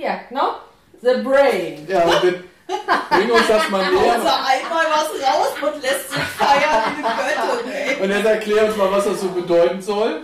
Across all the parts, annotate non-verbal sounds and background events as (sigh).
Ja, no? The Brain. Ja, und den, bring uns das mal näher. Also einmal was raus und lässt sich feiern wie eine Göttin, ey. Und jetzt erklär uns mal, was das so bedeuten soll.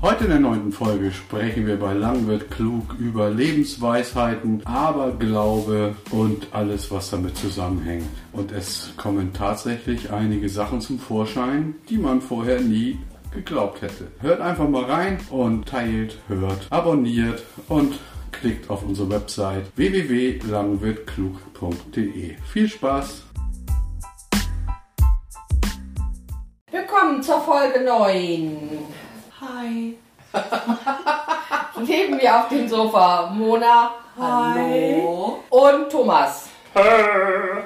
Heute in der neunten Folge sprechen wir bei Lang wird klug über Lebensweisheiten, Aberglaube und alles, was damit zusammenhängt. Und es kommen tatsächlich einige Sachen zum Vorschein, die man vorher nie geglaubt hätte. Hört einfach mal rein und teilt, hört, abonniert und klickt auf unsere Website www.langwirtklug.de. Viel Spaß! Willkommen zur Folge 9. Hi. (laughs) Neben mir auf dem Sofa Mona. Hallo. Und Thomas.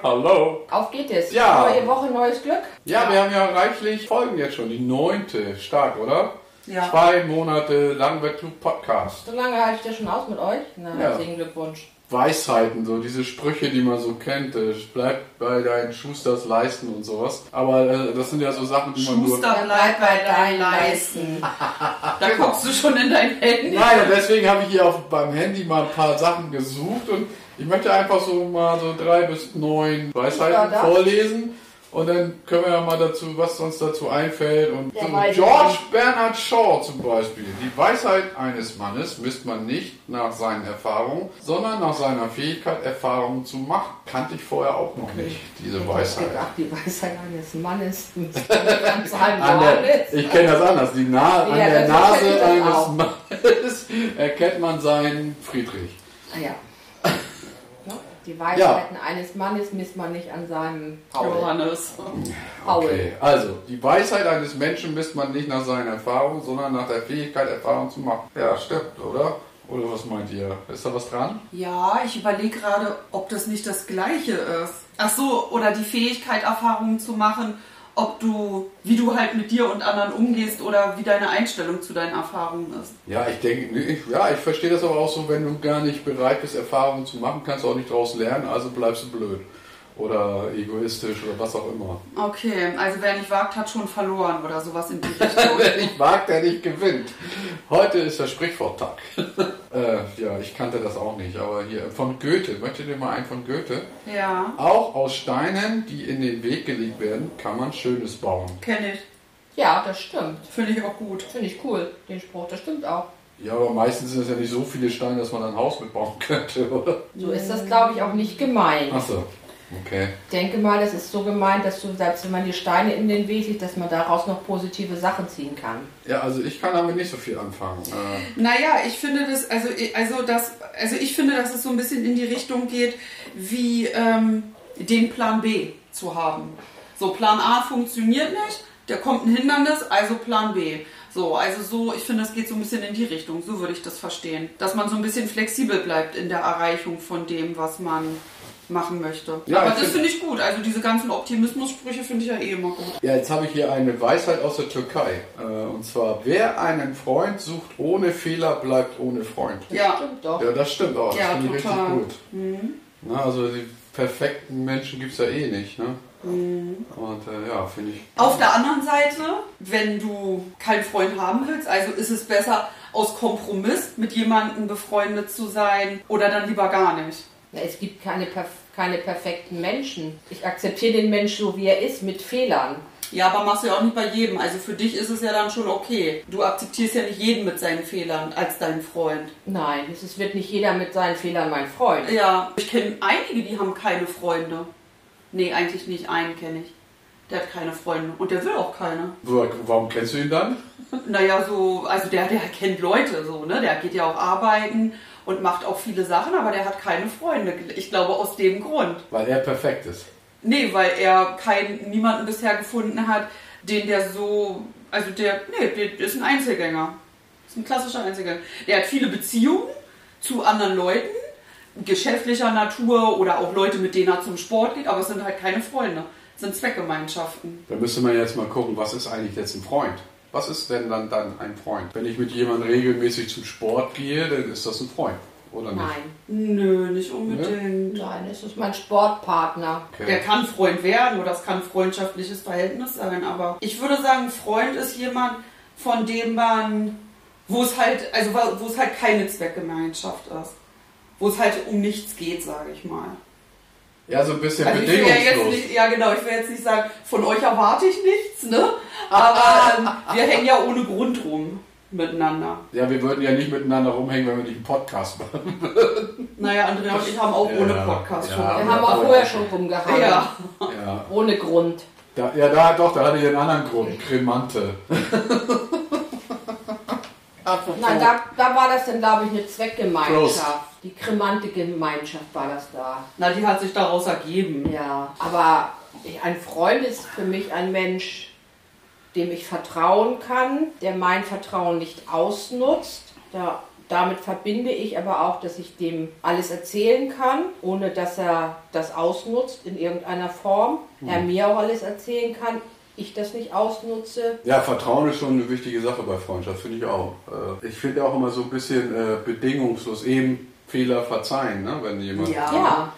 Hallo! Auf geht es. Ja. Neue Woche, neues Glück. Ja, wir haben ja reichlich Folgen jetzt schon. Die neunte. Stark, oder? Ja. Zwei Monate Langwirtklug Podcast. So lange halte ich das schon aus mit euch. Na, Ja. herzlichen Glückwunsch. Weisheiten, so diese Sprüche, die man so kennt. äh, Bleib bei deinen Schusters Leisten und sowas. Aber äh, das sind ja so Sachen, die man nur. Schuster, bleib bei deinen Leisten. (laughs) Da guckst du schon in dein Handy. Nein, und deswegen habe ich hier auf, beim Handy mal ein paar Sachen gesucht und ich möchte einfach so mal so drei bis neun Weisheiten vorlesen. Und dann können wir ja mal dazu, was uns dazu einfällt. Und Der so. George Bernard Shaw zum Beispiel. Die Weisheit eines Mannes misst man nicht nach seinen Erfahrungen, sondern nach seiner Fähigkeit, Erfahrungen zu machen. Kannte ich vorher auch noch nicht, diese Weisheit. Ach, die Weisheit eines Mannes. (laughs) An An der, ich kenne das anders. Die Na an Ja, der das kenn Nase ich eines auch. Mannes (laughs) erkennt man seinen Friedrich. Ah, ja. Ja, Die Weisheiten eines Mannes misst man nicht an seinem Paul. Johannes. Paul. Okay, also die Weisheit eines Menschen misst man nicht nach seinen Erfahrungen, sondern nach der Fähigkeit, Erfahrungen zu machen. Ja, stimmt, oder? Oder was meint ihr? Ist da was dran? Ja, ich überlege gerade, ob das nicht das Gleiche ist. Ach so, oder die Fähigkeit, Erfahrungen zu machen, ob du, wie du halt mit dir und anderen umgehst oder wie deine Einstellung zu deinen Erfahrungen ist. Ja, ich denke, ich, ja, ich verstehe das aber auch so, wenn du gar nicht bereit bist, Erfahrungen zu machen, kannst du auch nicht daraus lernen, also bleibst du blöd. Oder egoistisch oder was auch immer. Okay, also wer nicht wagt, hat schon verloren oder sowas in die (laughs) Richtung. Wer nicht wagt, der nicht gewinnt. Heute ist der Sprichworttag. (laughs) äh, ja, ich kannte das auch nicht, aber hier von Goethe. Möchtet ihr mal einen von Goethe? ja, Auch aus Steinen, die in den Weg gelegt werden, kann man Schönes bauen. kenne ich. Ja, das stimmt. Finde ich auch gut. Finde ich cool, den Spruch. Das stimmt auch. Ja, aber meistens sind es ja nicht so viele Steine, dass man ein Haus mitbauen (laughs) könnte, oder? So ist das, glaube ich, auch nicht gemeint. Achso, okay. Ich denke mal, das ist so gemeint, dass du, selbst wenn man die Steine in den Weg legt, dass man daraus noch positive Sachen ziehen kann. Ja, also ich kann damit nicht so viel anfangen. Äh, Naja, ich finde das, also, also das, also ich finde, dass es so ein bisschen in die Richtung geht, wie ähm, den Plan B zu haben. So, Plan A funktioniert nicht, da kommt ein Hindernis, also Plan B. So, also so, ich finde, das geht so ein bisschen in die Richtung, so würde ich das verstehen. Dass man so ein bisschen flexibel bleibt in der Erreichung von dem, was man machen möchte. Ja, Aber ich das find- finde ich gut. Also diese ganzen Optimismussprüche finde ich ja eh immer gut. ja, jetzt habe ich hier eine Weisheit aus der Türkei. Äh, und zwar, wer einen Freund sucht ohne Fehler, bleibt ohne Freund. Ja, Stimmt doch. Ja, das stimmt auch. Das Ja, finde ich total. richtig gut. Na, also die perfekten Menschen gibt es ja eh nicht. Ne? Und äh, ja, finde ich. Auf der anderen Seite, wenn du keinen Freund haben willst, also ist es besser, aus Kompromiss mit jemandem befreundet zu sein oder dann lieber gar nicht. Na, es gibt keine, perf keine perfekten Menschen. Ich akzeptiere den Mensch so, wie er ist, mit Fehlern. Ja, aber machst du ja auch nicht bei jedem. Also für dich ist es ja dann schon okay. Du akzeptierst ja nicht jeden mit seinen Fehlern als deinen Freund. Nein, es wird nicht jeder mit seinen Fehlern mein Freund. Ja, ich kenne einige, die haben keine Freunde. Nee, eigentlich nicht. Einen kenne ich. Der hat keine Freunde. Und der will auch keine. Wo, warum kennst du ihn dann? Naja, so, also der, der kennt Leute so, ne? Der geht ja auch arbeiten und macht auch viele Sachen, aber der hat keine Freunde. Ich glaube aus dem Grund. Weil er perfekt ist. Nee, weil er keinen, niemanden bisher gefunden hat, den der so, also der, nee, der ist ein Einzelgänger. Ist ein klassischer Einzelgänger. Der hat viele Beziehungen zu anderen Leuten, geschäftlicher Natur oder auch Leute, mit denen er zum Sport geht, aber es sind halt keine Freunde. Es sind Zweckgemeinschaften. Da müsste man jetzt mal gucken, was ist eigentlich jetzt ein Freund? Was ist denn dann, dann ein Freund? Wenn ich mit jemandem regelmäßig zum Sport gehe, dann ist das ein Freund. oder nicht? Nein. Nö, nicht unbedingt. Nein, es ist mein Sportpartner. Okay. Der kann Freund werden oder es kann ein freundschaftliches Verhältnis sein, aber ich würde sagen, Freund ist jemand, von dem man, wo es halt, also wo es halt keine Zweckgemeinschaft ist. Wo es halt um nichts geht, sage ich mal. Ja, so ein bisschen Also ich will ja jetzt bedingungslos. nicht, ja genau, ich will jetzt nicht sagen, von euch erwarte ich nichts, ne? Aber ähm, wir hängen ja ohne Grund rum miteinander. Ja, wir würden ja nicht miteinander rumhängen, wenn wir nicht einen Podcast machen. (laughs) Naja, Andrea und ich haben auch Ja, ohne Podcast ja. schon. Wir haben auch vorher schon rumgehangen. Ja. Ja, Ohne Grund. da, ja da, doch, da hatte ich einen anderen Grund. Kremante. (laughs) Nein, da, da war das dann, glaube ich, eine Zweckgemeinschaft. Prost. Die kremante Gemeinschaft war das da. Na, die hat sich daraus ergeben. Ja, aber ich- ein Freund ist für mich ein Mensch, dem ich vertrauen kann, der mein Vertrauen nicht ausnutzt. Da, damit verbinde ich aber auch, dass ich dem alles erzählen kann, ohne dass er das ausnutzt in irgendeiner Form. Er mir auch alles erzählen kann, ich das nicht ausnutze. Ja, Vertrauen ist schon eine wichtige Sache bei Freundschaft, finde ich auch. Äh, Ich finde auch immer so ein bisschen äh, bedingungslos eben Fehler verzeihen, ne, wenn jemand. Ja. Ja,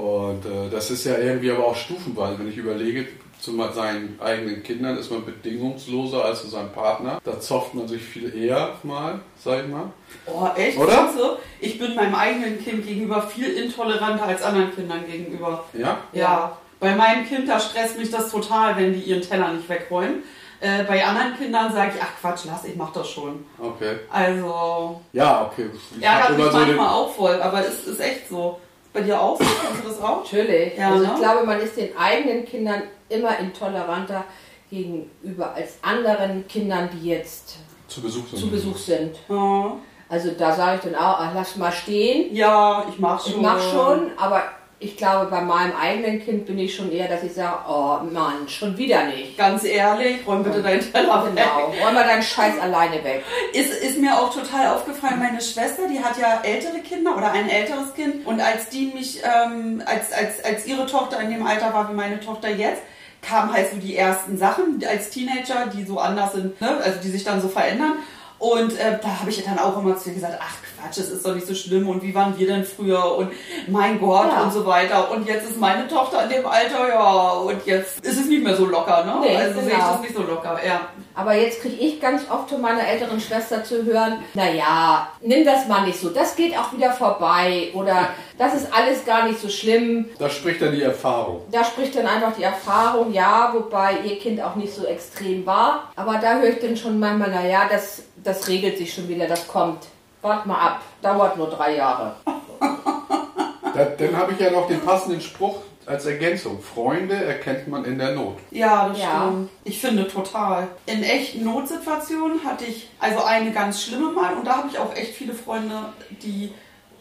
Und äh, das ist ja irgendwie aber auch stufenweise, wenn ich überlege, zu seinen eigenen Kindern ist man bedingungsloser als zu seinem Partner. Da zofft man sich viel eher mal, sag ich mal. Oh, echt? Oder? Du? Ich bin meinem eigenen Kind gegenüber viel intoleranter als anderen Kindern gegenüber. Ja? Ja. Bei meinem Kind, da stresst mich das total, wenn die ihren Teller nicht wegräumen. Äh, bei anderen Kindern sage ich, ach Quatsch, lass, ich mach das schon. Okay. Also, Ja, okay. Ich ärgert mich immer so den, manchmal auch voll, aber es ist echt so. Bei dir auch so? Kennst du das auch? natürlich. Ja, also ne? ich glaube, man ist den eigenen Kindern immer intoleranter gegenüber als anderen Kindern, die jetzt zu Besuch sind. zu Besuch sind. Ja, Also da sage ich dann auch, ach, lass mal stehen. ja ich mach schon. Ich mach schon, aber ich glaube, bei meinem eigenen Kind bin ich schon eher, dass ich sage, oh Mann, schon wieder nicht. Ganz ehrlich, räum bitte deinen Teller weg. Genau, räum mal deinen Scheiß alleine weg. Ist, ist mir auch total aufgefallen, meine Schwester, die hat ja ältere Kinder oder ein älteres Kind. Und als die mich, ähm, als, als, als ihre Tochter in dem Alter war wie meine Tochter jetzt, kamen halt so die ersten Sachen als Teenager, die so anders sind, ne? also die sich dann so verändern. Und äh, da habe ich dann auch immer zu ihr gesagt, ach Quatsch, es ist doch nicht so schlimm und wie waren wir denn früher und mein Gott Ja. und so weiter. Und jetzt ist meine Tochter in dem Alter, ja, und jetzt ist es nicht mehr so locker, ne? Nee, also sehe ich genau. das nicht so locker, ja. Aber jetzt kriege ich ganz oft von meiner älteren Schwester zu hören, naja, nimm das mal nicht so, das geht auch wieder vorbei oder (laughs) das ist alles gar nicht so schlimm. Da spricht dann die Erfahrung. Da spricht dann einfach die Erfahrung, ja, wobei ihr Kind auch nicht so extrem war. Aber da höre ich dann schon manchmal, naja, das, das regelt sich schon wieder, das kommt. Wart mal ab, dauert nur drei Jahre. (laughs) Da, dann habe ich ja noch den passenden Spruch als Ergänzung. Freunde erkennt man in der Not. Ja, das Ja. stimmt. Ich finde total. In echten Notsituationen hatte ich also eine ganz schlimme mal und da habe ich auch echt viele Freunde, die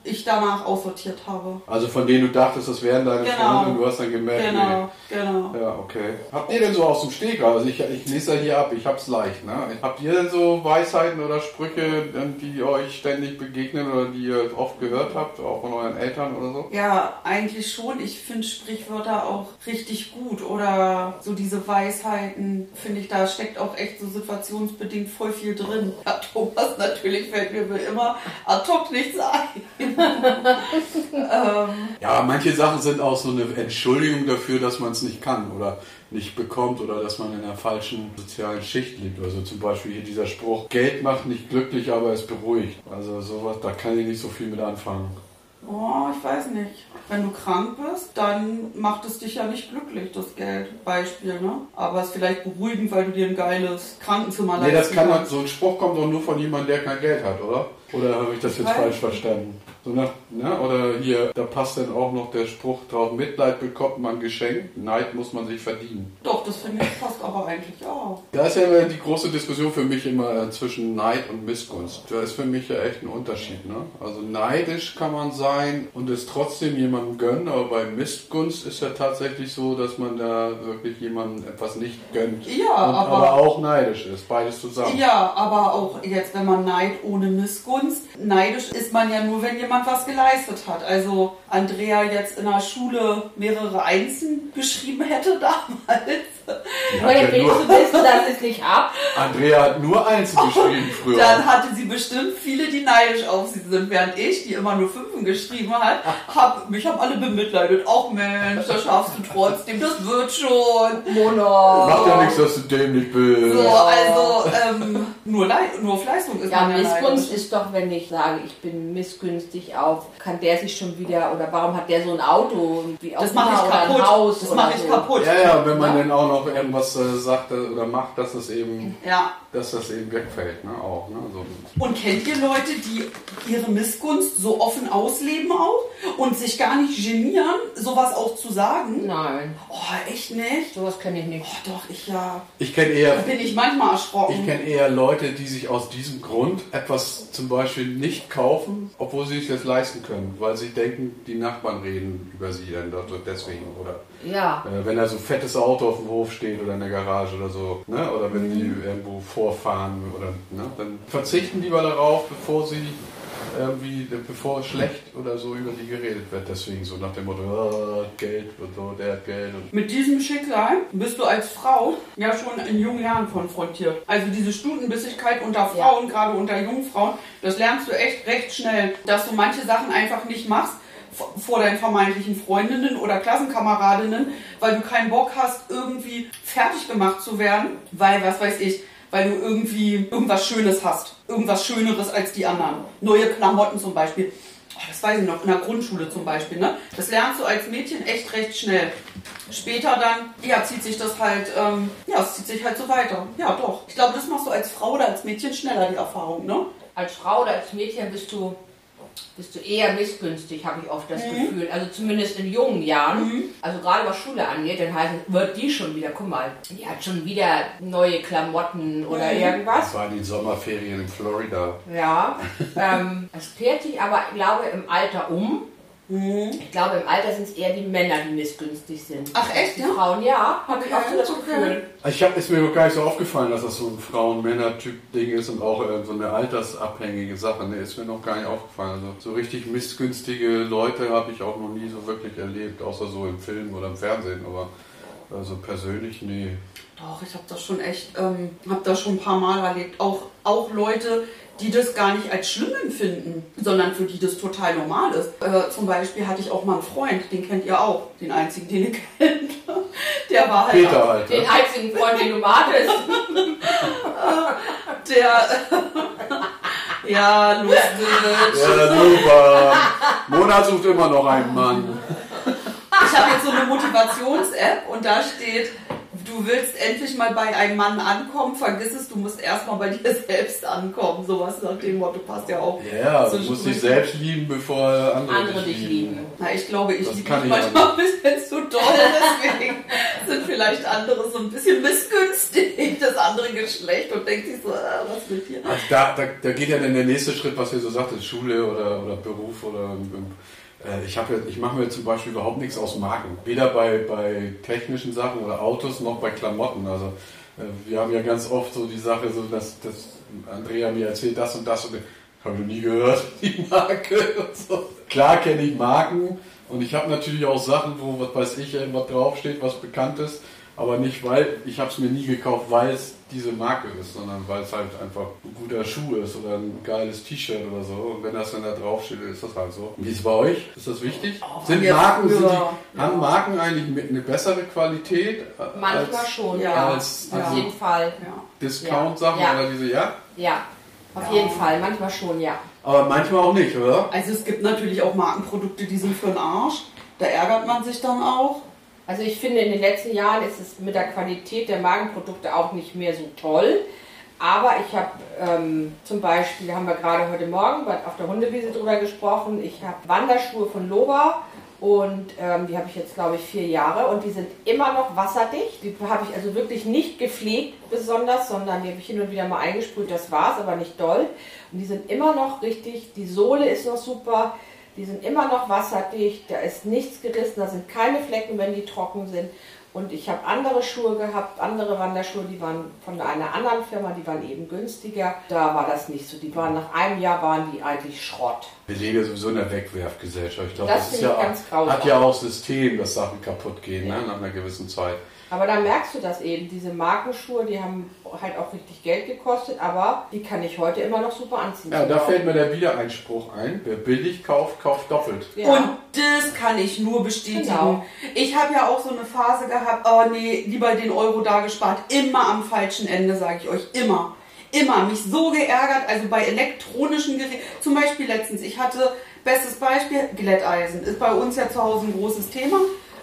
ich danach aussortiert habe. Also von denen du dachtest, das wären deine Genau. Freunde und du hast dann gemerkt, Genau, genau. nee. Ja, okay. Habt ihr denn so aus dem Steg, also ich, ich lese ja hier ab, ich hab's leicht, ne? Habt ihr denn so Weisheiten oder Sprüche, die euch ständig begegnen oder die ihr oft gehört habt, auch von euren Eltern oder so? Ja, eigentlich schon. Ich finde Sprichwörter auch richtig gut. Oder so diese Weisheiten, finde ich, da steckt auch echt so situationsbedingt voll viel drin. Ja, Thomas, natürlich fällt mir wie immer ad hoc nichts ein. (laughs) ähm, Ja, manche Sachen sind auch so eine Entschuldigung dafür, dass man es nicht kann oder nicht bekommt oder dass man in einer falschen sozialen Schicht liegt. Also zum Beispiel hier dieser Spruch, Geld macht nicht glücklich, aber es beruhigt. Also sowas, da kann ich nicht so viel mit anfangen. Oh, ich weiß nicht. Wenn du krank bist, dann macht es dich ja nicht glücklich, das Geld. Beispiel, ne? Aber es ist vielleicht beruhigend, weil du dir ein geiles Krankenzimmer Nee, das kann man, so ein Spruch kommt doch nur von jemandem, der kein Geld hat, oder? Oder habe ich das jetzt falsch verstanden? So nach, ne? Oder hier, da passt dann auch noch der Spruch drauf, Mitleid bekommt man geschenkt, Neid muss man sich verdienen. Doch, das finde ich passt aber eigentlich auch. Da ist ja immer die große Diskussion für mich immer äh, zwischen Neid und Missgunst. Da ist für mich ja echt ein Unterschied. Ne? Also neidisch kann man sein und es trotzdem jemandem gönnen, aber bei Missgunst ist ja tatsächlich so, dass man da wirklich jemandem etwas nicht gönnt. Ja, aber- aber auch neidisch ist. Beides zusammen. Ja, aber auch jetzt, wenn man Neid ohne Missgunst. Neidisch ist man ja nur, wenn jemand was geleistet hat. Also Andrea jetzt in der Schule mehrere Einsen geschrieben hätte (laughs) damals. Woher nur, du wissen, dass es nicht ab? Andrea hat nur eins (laughs) geschrieben früher. Dann hatte sie bestimmt viele, die neidisch auf sie sind, während ich, die immer nur Fünfen geschrieben hat, (laughs) hab, mich haben alle bemitleidet. Auch Mensch, das schaffst du trotzdem, das wird schon. Mono. Macht ja nichts, dass du dämlich bist. So, also ähm, nur, nur auf Leistung ist Ja, Missgunst ist doch, wenn ich sage, ich bin missgünstig auf, kann der sich schon wieder, oder warum hat der so ein Auto, wie Das mache ich oder ein kaputt. Haus Das mache ich so. kaputt. Ja, ja, wenn man Ja. dann auch noch irgendwas äh, sagt äh, oder macht, dass es eben, Ja. dass das eben wegfällt, ne? Auch, ne? So. Und kennt ihr Leute, die ihre Missgunst so offen ausleben auch und sich gar nicht genieren, sowas auch zu sagen? Nein, Oh, echt nicht? sowas kenne ich nicht. Oh, doch, ich ja. Ich kenne Da eher, bin ich manchmal erschrocken. ich kenne eher Leute, die sich aus diesem Grund etwas zum Beispiel nicht kaufen, obwohl sie sich das leisten können, weil sie denken, die Nachbarn reden über sie dann dort deswegen oder Ja, äh, wenn da so ein fettes Auto auf dem Hof steht oder in der Garage oder so, ne? oder wenn die Mhm. irgendwo vorfahren oder ne? dann verzichten lieber darauf, bevor sie irgendwie, bevor schlecht oder so über die geredet wird. Deswegen so nach dem Motto, ah, Geld und so, der hat Geld und Mit diesem Schicksal bist du als Frau ja schon in jungen Jahren konfrontiert. Also diese Stutenbissigkeit unter Ja. Frauen, gerade unter jungen Frauen, das lernst du echt recht schnell, dass du manche Sachen einfach nicht machst vor deinen vermeintlichen Freundinnen oder Klassenkameradinnen, weil du keinen Bock hast, irgendwie fertig gemacht zu werden, weil, was weiß ich, weil du irgendwie irgendwas Schönes hast. Irgendwas Schöneres als die anderen. Neue Klamotten zum Beispiel. Oh, das weiß ich noch, in der Grundschule zum Beispiel. Ne? Das lernst du als Mädchen echt recht schnell. Später dann, ja, zieht sich das halt, ähm, ja, es zieht sich halt so weiter. Ja, doch. Ich glaube, das machst du als Frau oder als Mädchen schneller, die Erfahrung, ne? als Frau oder als Mädchen bist du, bist du eher missgünstig, habe ich oft das Mhm. Gefühl. Also zumindest in jungen Jahren. Also gerade was Schule angeht, dann heißt es, wird die schon wieder, guck mal, die hat schon wieder neue Klamotten oder Mhm. irgendwas. das waren die Sommerferien in Florida. Ja, (laughs) ähm, es kehrt sich aber, ich glaube, im Alter um. Ich glaube, im Alter sind es eher die Männer, die missgünstig sind. Ach, echt, Die ja? Frauen, ja, habe ich oft so das okay. Gefühl. Ich hab, ist mir noch gar nicht so aufgefallen, dass das so ein Frauen-Männer-Typ-Ding ist und auch äh, so eine altersabhängige Sache. Ne, ist mir noch gar nicht aufgefallen. Also so richtig missgünstige Leute habe ich auch noch nie so wirklich erlebt, außer so im Film oder im Fernsehen. Aber also persönlich, nee. Doch, ich habe das schon echt, ähm, habe das schon ein paar Mal erlebt. Auch, auch Leute, die das gar nicht als schlimm empfinden, sondern für die das total normal ist. Äh, zum Beispiel hatte ich auch mal einen Freund, den kennt ihr auch, den einzigen, den ihr (laughs) kennt. Der war halt Peter, Alter. Den einzigen Freund, den du hattest. (laughs) der. ja, lustig. Ja, super. Mona sucht immer noch einen Mann. Ich habe jetzt so eine Motivations-App und da steht, du willst endlich mal bei einem Mann ankommen, vergiss es, du musst erstmal bei dir (laughs) selbst ankommen. Sowas nach dem Motto passt ja auch. Ja, du musst dich selbst lieben, bevor andere, Andere dich lieben. Na, ich glaube, ich Das liebe kann mich ich manchmal (laughs) ein bisschen zu doll, deswegen sind vielleicht andere so ein bisschen missgünstig, das andere Geschlecht und denkt sich so, ah, was will hier? Also da, da, da geht ja dann der nächste Schritt, was ihr so sagtet, Schule oder, oder Beruf oder ich habe ja, ich mache mir zum Beispiel überhaupt nichts aus Marken. Weder bei, bei technischen Sachen oder Autos noch bei Klamotten. Also äh, wir haben ja ganz oft so die Sache, so dass, dass Andrea mir erzählt, das und das und habe ich noch nie gehört, (laughs) die Marke und so. Klar kenne ich Marken und ich habe natürlich auch Sachen, wo, was weiß ich, irgendwas draufsteht, was bekannt ist. Aber nicht, weil ich habe es mir nie gekauft, weil es diese Marke ist, sondern weil es halt einfach ein guter Schuh ist oder ein geiles T-Shirt oder so. Und wenn das dann da draufsteht, ist das halt so. Wie ist es bei euch? Ist das wichtig? sind ja, Marken, sind die, haben Marken eigentlich mit- eine bessere Qualität Manchmal als schon, ja. ja. als Auf Ja. jeden Fall. Ja. Discount-Sachen Ja. oder diese, ja? Ja, auf Ja. jeden Fall. Manchmal schon, ja. Aber manchmal auch nicht, oder? Also es gibt natürlich auch Markenprodukte, die sind für den Arsch. Da ärgert man sich dann auch. Also ich finde, in den letzten Jahren ist es mit der Qualität der Magenprodukte auch nicht mehr so toll. Aber ich habe ähm, zum Beispiel, haben wir gerade heute Morgen auf der Hundewiese drüber gesprochen, ich habe Wanderschuhe von Loba und ähm, die habe ich jetzt, glaube ich, vier Jahre und die sind immer noch wasserdicht. Die habe ich also wirklich nicht gepflegt besonders, sondern die habe ich hin und wieder mal eingesprüht, das war's, aber nicht doll. Und die sind immer noch richtig, die Sohle ist noch super, die sind immer noch wasserdicht, da ist nichts gerissen, da sind keine Flecken, wenn die trocken sind. Und ich habe andere Schuhe gehabt, andere Wanderschuhe, die waren von einer anderen Firma, die waren eben günstiger. Da war das nicht so. Die waren nach einem Jahr waren die eigentlich Schrott. Wir leben ja sowieso in der Wegwerfgesellschaft. Ich glaube, Das das, ist ja hat ja auch System, dass Sachen kaputt gehen ne, nach einer gewissen Zeit. Aber da merkst du das eben. Diese Markenschuhe, die haben halt auch richtig Geld gekostet, aber die kann ich heute immer noch super anziehen. Ja, da fällt mir der Wiedereinspruch ein. Wer billig kauft, kauft doppelt. Ja. Und das kann ich nur bestätigen. Genau. Ich habe ja auch so eine Phase gehabt, oh nee, lieber den Euro da gespart. Immer am falschen Ende, sage ich euch. Immer. Immer. Mich so geärgert, also bei elektronischen Geräten. Zum Beispiel letztens, ich hatte, bestes Beispiel, Glätteisen. Ist bei uns ja zu Hause ein großes Thema.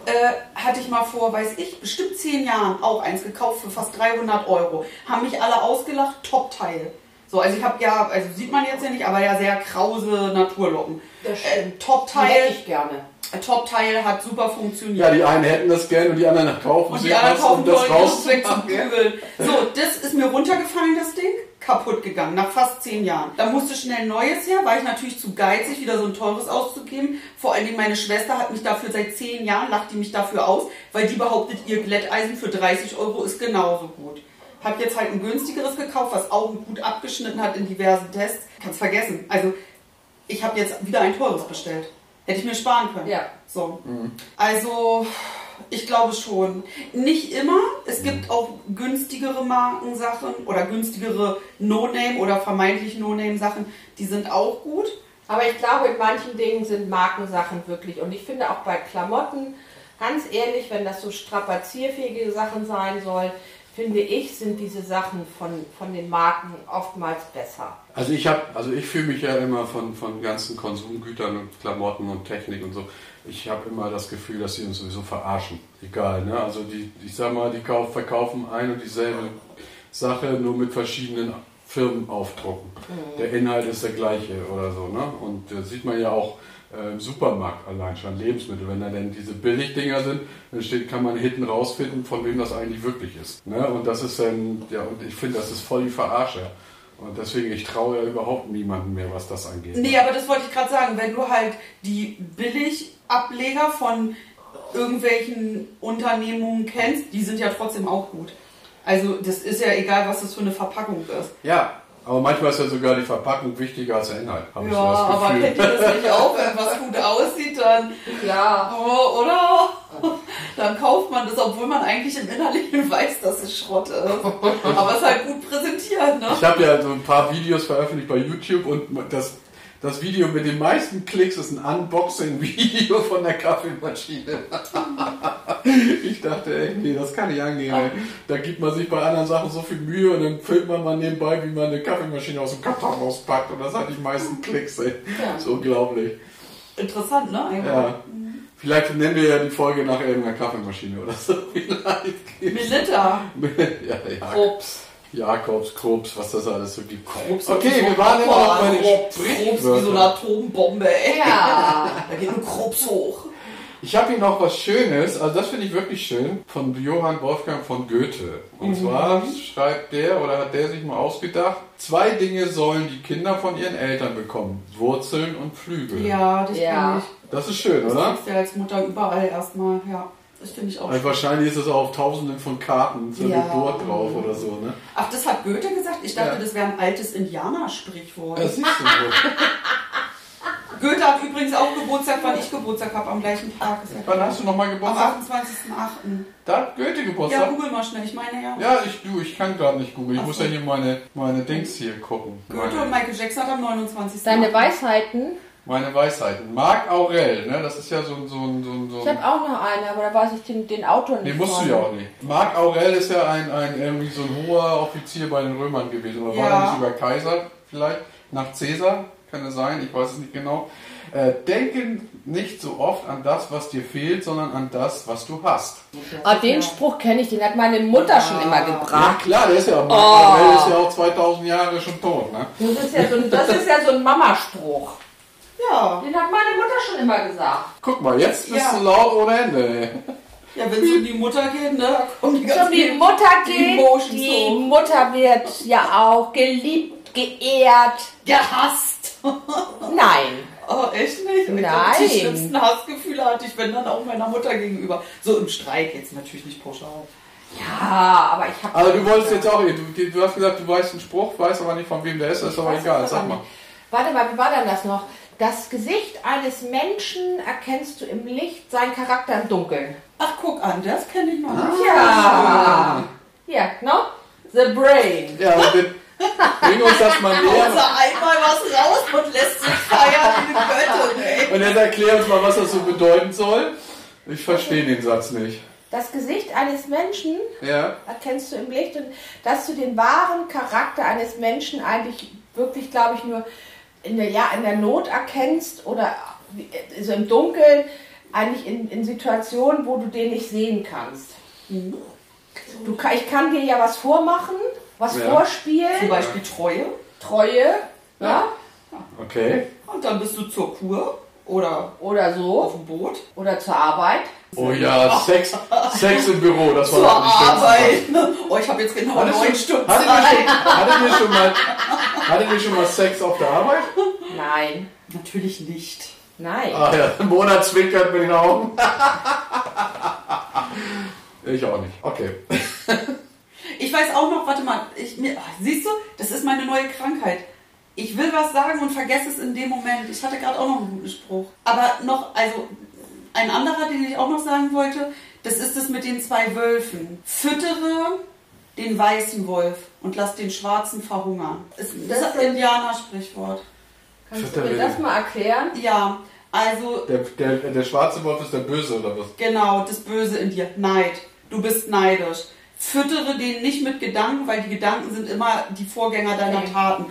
Äh, hatte ich mal vor, weiß ich, bestimmt zehn Jahren auch eins gekauft für fast 300 Euro. Haben mich alle ausgelacht, Top-Teil. So, also ich habe ja, also sieht man jetzt ja nicht, aber ja sehr krause Naturlocken. Das Äh, Top-Teil, hätte ich gerne. Top-Teil hat super Ja, funktioniert. die einen hätten das gern und die anderen kaufen und die anderen was, kaufen um das. Bügeln. So, das ist mir runtergefallen, das Ding. Kaputt gegangen, nach fast zehn Jahren. Da musste schnell ein neues her, war ich natürlich zu geizig, wieder so ein teures auszugeben. Vor allen Dingen meine Schwester hat mich dafür seit zehn Jahren, lacht die mich dafür aus, weil die behauptet, ihr Glätteisen für 30 Euro ist genauso gut. Hab jetzt halt ein günstigeres gekauft, was auch gut abgeschnitten hat in diversen Tests. Kannst vergessen. Also, ich habe jetzt wieder ein teures bestellt. Hätte ich mir sparen können. Ja. So. Also, ich glaube schon. Nicht immer. Es gibt auch günstigere Markensachen oder günstigere No-Name oder vermeintlich No-Name-Sachen, die sind auch gut. Aber ich glaube, in manchen Dingen sind Markensachen wirklich. Und ich finde auch bei Klamotten, ganz ehrlich, wenn das so strapazierfähige Sachen sein soll, finde ich, sind diese Sachen von, von den Marken oftmals besser. Also ich habe, also ich fühle mich ja immer von, von ganzen Konsumgütern und Klamotten und Technik und so. Ich habe immer das Gefühl, dass sie uns sowieso verarschen. Egal, ne? Also die, ich sag mal, die kauf, verkaufen ein und dieselbe Sache, nur mit verschiedenen Firmen aufdrucken. Der Inhalt ist der gleiche oder so, ne? Und das sieht man ja auch äh, im Supermarkt allein schon, Lebensmittel. Wenn da denn diese Billigdinger sind, dann steht, kann man hinten rausfinden, von wem das eigentlich wirklich ist. Ne? Und das ist dann, ja, und ich finde, das ist voll die Verarsche. Und deswegen, ich traue ja überhaupt niemandem mehr, was das angeht. Nee, aber das wollte ich gerade sagen. Wenn du halt die Billigableger von irgendwelchen Unternehmungen kennst, die sind ja trotzdem auch gut. Also das ist ja egal, was das für eine Verpackung ist. Ja, aber manchmal ist ja sogar die Verpackung wichtiger als der Inhalt. Habe ich Ja, so das aber kennt ihr das nicht auch, wenn was gut aussieht, dann Ja. Oh, oder? Dann kauft man das, obwohl man eigentlich im Innerlichen (laughs) weiß, dass es Schrott ist. Aber es ist halt gut präsentiert, ne? Ich habe ja so ein paar Videos veröffentlicht bei YouTube und das, das Video mit den meisten Klicks ist ein Unboxing-Video von der Kaffeemaschine. (laughs) ich dachte, ey, nee, das kann nicht angehen. Ey. Da gibt man sich bei anderen Sachen so viel Mühe und dann filmt man mal nebenbei, wie man eine Kaffeemaschine aus dem Karton rauspackt und das hat die meisten Klicks. Ey. Das ist unglaublich. Interessant, ne? Eigentlich. Ja. Vielleicht nennen wir ja die Folge nach irgendeiner Kaffeemaschine oder so. (laughs) Vielleicht. Milita. (laughs) ja, ja. Ups. Jakobs, Krups, was das alles so gibt. Krups Okay, so wir waren immer noch bei den Krups, Krups wie so eine. Atombombe. Ja. Da geht ein Krups hoch. Ich habe hier noch was Schönes, also das finde ich wirklich schön, von Johann Wolfgang von Goethe. Und zwar schreibt der oder hat der sich mal ausgedacht, zwei Dinge sollen die Kinder von ihren Eltern bekommen. Wurzeln und Flügel. Ja, das Ja. finde ich. Das ist schön, Das oder? kriegst du ja als Mutter überall erstmal, ja. Das finde ich auch Also schön. wahrscheinlich ist es auch auf tausenden von Karten zur Ja. Geburt drauf oder so, ne? Ach, das hat Goethe gesagt? Ich dachte, Ja. das wäre ein altes Indianersprichwort. Das du so. (laughs) Goethe hat übrigens auch Geburtstag, wann ich Geburtstag habe, am gleichen Tag. Ist ja Wann hast du nochmal Am Geburtstag? 28.08. Da hat Goethe Ja, Geburtstag? google mal schnell. Ich meine ja. Ja, ich, du, ich kann gerade nicht googeln. Ich Ach muss ja hier meine, meine Dings hier gucken. Goethe und Meine, Michael Jackson hat am 29. Deine Weisheiten. Meine Weisheiten. Marc Aurel, ne? Das ist ja so ein... So ein, so ein, so Ich habe auch noch eine, aber da weiß ich den, den Autor nicht. Nee, musst von. du ja auch nicht. Marc Aurel ist ja ein, ein irgendwie so ein hoher Offizier bei den Römern gewesen. Oder war Ja. er nicht sogar Kaiser vielleicht? Nach Caesar? Kann es sein? Ich weiß es nicht genau. Äh, denke nicht so oft an das, was dir fehlt, sondern an das, was du hast. Ah, den Spruch kenne ich, den hat meine Mutter schon immer Ja, gebracht. klar, der ist ja, Marc Oh. Aurel ist ja auch 2000 Jahre schon tot, ne? Das ist ja so ein, das ist ja so ein Mamaspruch. Ja. Den hat meine Mutter schon immer gesagt. Guck mal, jetzt bist Ja. du laut ohne Ende. Ja, wenn es um die Mutter geht, ne, kommen die ganzen die Mutter geht, Emotions die hoch. Mutter wird ja auch geliebt, geehrt. gehasst. Nein. Oh, echt nicht? Glaub, Nein. Die schlimmsten Hassgefühle hatte ich, wenn dann auch meiner Mutter gegenüber. So im Streit jetzt natürlich nicht pauschal. Ja, aber ich habe. Aber du wolltest jetzt auch, du, du hast gesagt, du weißt einen Spruch, weißt aber nicht von wem der ist, das ist aber egal, sag mal. Warte mal, wie war denn das noch? Das Gesicht eines Menschen erkennst du im Licht, sein Charakter im Dunkeln. Ach, guck an, das kenne ich noch Ah. nicht. Ja. Ja, no? The Brain. Ja, aber wir- bring uns das mal näher. einmal was raus und lässt sich feiern wie eine Göttin. Und jetzt erklär uns mal, was das so bedeuten soll. Ich verstehe den Satz nicht. Das Gesicht eines Menschen Ja. erkennst du im Licht und dass du den wahren Charakter eines Menschen eigentlich wirklich, glaube ich, nur in der, ja, in der Not erkennst oder also im Dunkeln, eigentlich in, in Situationen, wo du den nicht sehen kannst. Du, ka- ich kann dir ja was vormachen, was Ja. Zum vorspielen, Beispiel Treue. Treue, ja, Okay. Und dann bist du zur Kur oder oder auf so, dem Boot. oder zur Arbeit. Oh ja, Sex, Sex im Büro, das war Zur Arbeit. Oh, ich habe jetzt genau neun Stunden Hattet ihr, Zeit. schon, hattet, ihr schon mal, hattet ihr schon mal Sex auf der Arbeit? Nein, Natürlich nicht. nein. Ah ja, ein Monat zwinkert mit den Augen. Ich auch nicht. Okay. Ich weiß auch noch, warte mal, ich, mir, siehst du, das ist meine neue Krankheit. Ich will was sagen und vergesse es in dem Moment. Ich hatte gerade auch noch einen guten Spruch. Aber noch, also ein anderer, den ich auch noch sagen wollte, das ist es mit den zwei Wölfen. Füttere den weißen Wolf und lass den schwarzen verhungern. Das, das ist ein Indianer-Sprichwort. Kannst du mir das mal erklären? Ja, also Der, der, der schwarze Wolf ist der Böse oder was? Genau, das Böse in dir. Neid. Du bist neidisch. Füttere den nicht mit Gedanken, weil die Gedanken sind immer die Vorgänger deiner Okay. Taten.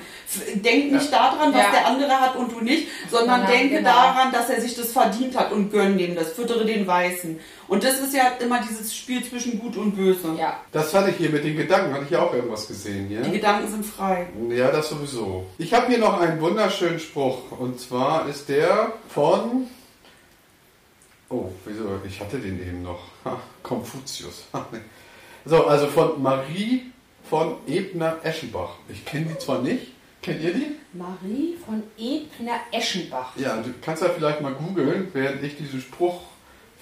Denk nicht daran, was Ja. der andere hat und du nicht, sondern Ja, denke genau. daran, dass er sich das verdient hat und gönn dem das. Füttere den Weißen. Und das ist ja immer dieses Spiel zwischen Gut und Böse. Ja. Das hatte ich hier mit den Gedanken, hatte ich auch irgendwas gesehen hier. Die Gedanken sind frei. Ja, das sowieso. Ich habe hier noch einen wunderschönen Spruch. Und zwar ist der von. Oh, wieso? Ich hatte den eben noch. Ha, Konfuzius. (laughs) so, also von Marie von Ebner-Eschenbach. Ich kenne die zwar nicht. Kennt ihr die? Marie von Ebner-Eschenbach. Ja, du kannst ja vielleicht mal googeln, während ich diesen Spruch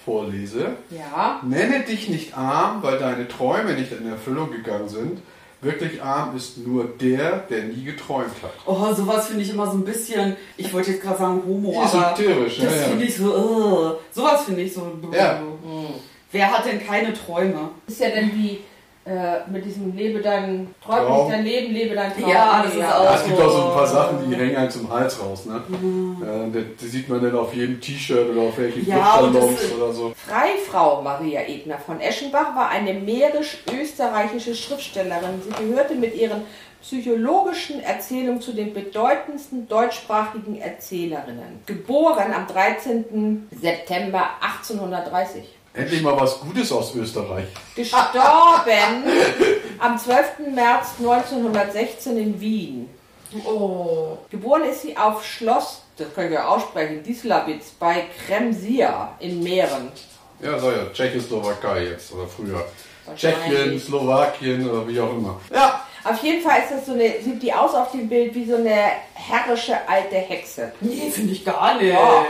vorlese. Ja. Nenne dich nicht arm, weil deine Träume nicht in Erfüllung gegangen sind. Wirklich arm ist nur der, der nie geträumt hat. Oh, sowas finde ich immer so ein bisschen, ich wollte jetzt gerade sagen Homo, aber Esoterisch, das ja, ja. finde ich so, uh, sowas finde ich so. Ja. Wer hat denn keine Träume? Ist ja dann wie äh, mit diesem Lebe dein, träum Traum. nicht dein Leben, lebe dein Traum. Ja, das ist auch- Ja, es gibt auch so ein paar. Sachen, die hängen halt zum Hals raus. Ne? Äh, das, das sieht man dann auf jedem T-Shirt oder auf welchen Ja, das oder so. Freifrau Maria Ebner von Eschenbach war eine mährisch-österreichische Schriftstellerin. Sie gehörte mit ihren psychologischen Erzählungen zu den bedeutendsten deutschsprachigen Erzählerinnen. Geboren am 13. September 1830. Endlich mal was Gutes aus Österreich. Gestorben am 12. März 1916 in Wien. Oh. Geboren ist sie auf Schloss, das können wir aussprechen, Dieslawitz bei Kremsia in Mähren. Ja, so ja, Tschechoslowakei jetzt oder früher. Tschechien, Slowakien oder wie auch immer. Ja, Auf jeden Fall ist das so eine, sieht die aus auf dem Bild wie so eine herrische alte Hexe. Nee, finde ich gar nicht. Ja.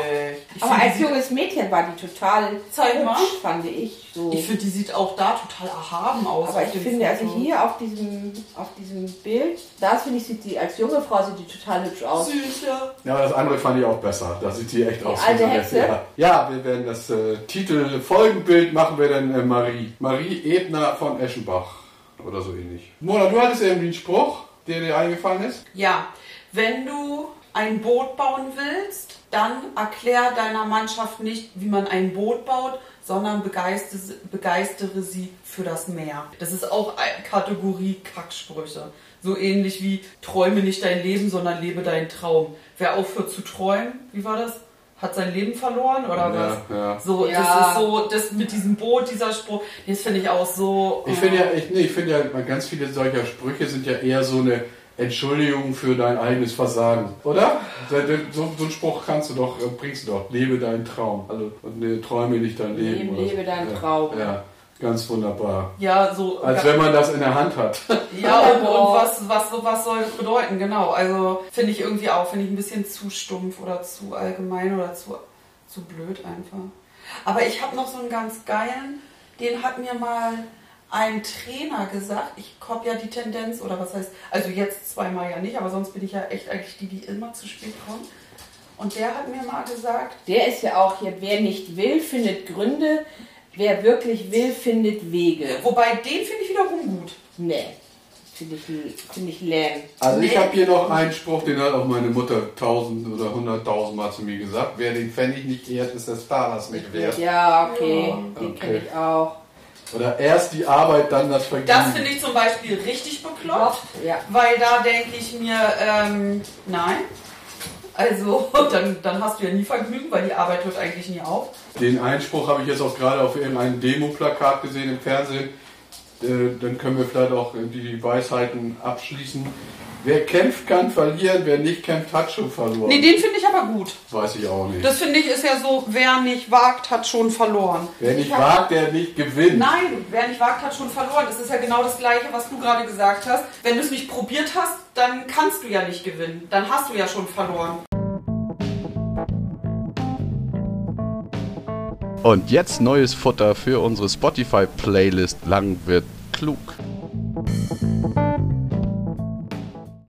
Ich Aber als die, junges Mädchen war die total Zeig mal. hübsch, fand ich. So. ich finde, die sieht auch da total erhaben aus. Aber ich finde, also Foto. hier auf diesem, auf diesem Bild, da finde ich, sieht die als junge Frau sieht die total hübsch aus. Süß, ja. ja, aber das andere fand ich auch besser. Da sieht sie echt aus. wie alte so eine- Hexe? Ja. ja, wir werden das äh, Titel, Folgenbild machen wir dann äh, Marie. Marie Ebner von Eschenbach oder so ähnlich. Mona, du hattest irgendwie einen Spruch, der dir eingefallen ist? Ja, wenn du ein Boot bauen willst, dann erklär deiner Mannschaft nicht, wie man ein Boot baut, sondern begeistere, begeistere sie für das Meer. Das ist auch eine Kategorie Kacksprüche. So ähnlich wie träume nicht dein Leben, sondern lebe deinen Traum. Wer aufhört zu träumen, wie war das? Hat sein Leben verloren oder Ja, was? ja. So, Ja. das ist so, das mit diesem Boot, dieser Spruch, das finde ich auch so. Ich finde ja, ich, nee, ich finde ja, ganz viele solcher Sprüche sind ja eher so eine Entschuldigung für dein eigenes Versagen, oder? So, so einen Spruch kannst du doch, äh, bringst du doch. Lebe deinen Traum. Also, und ne, träume nicht dein Leben. So. lebe deinen ja. Traum. Ja. Ganz wunderbar. Ja, so. Als wenn man das in der Hand hat. (laughs) Ja, und, und was, was, was soll das bedeuten? Genau. Also finde ich irgendwie auch, finde ich ein bisschen zu stumpf oder zu allgemein oder zu, zu blöd einfach. Aber ich habe noch so einen ganz geilen, den hat mir mal ein Trainer gesagt, ich habe ja die Tendenz, oder was heißt, also jetzt zweimal ja nicht, aber sonst bin ich ja echt eigentlich die, die immer zu spät kommen. Und der hat mir mal gesagt, Der ist ja auch hier, wer nicht will, findet Gründe. Wer wirklich will, findet Wege. wobei den finde ich wiederum gut. Nee, finde ich, find ich lähm. Also ich habe hier noch einen Spruch, den hat auch meine Mutter tausend oder hunderttausend Mal zu mir gesagt. Wer den Pfennig nicht ehrt, ist der Star das nicht wert. Ja, okay, Ja, den okay. kenne ich auch. Oder erst die Arbeit, dann das Vergnügen. Das finde ich zum Beispiel richtig bekloppt. Ja. Weil da denke ich mir, ähm, nein. Also, (laughs) dann, dann hast du ja nie Vergnügen, weil die Arbeit hört eigentlich nie auf. Den Einspruch habe ich jetzt auch gerade auf irgendeinem Demo-Plakat gesehen im Fernsehen. Äh, dann können wir vielleicht auch die Weisheiten abschließen. Wer kämpft, kann verlieren. Wer nicht kämpft, hat schon verloren. Nee, den finde ich aber gut. Weiß ich auch nicht. Das finde ich ist ja so, wer nicht wagt, hat schon verloren. Wer nicht wagt, der nicht gewinnt. Nein, wer nicht wagt, hat schon verloren. Das ist ja genau das Gleiche, was du gerade gesagt hast. Wenn du es nicht probiert hast, dann kannst du ja nicht gewinnen. Dann hast du ja schon verloren. Und jetzt neues Futter für unsere Spotify-Playlist Lang wird klug.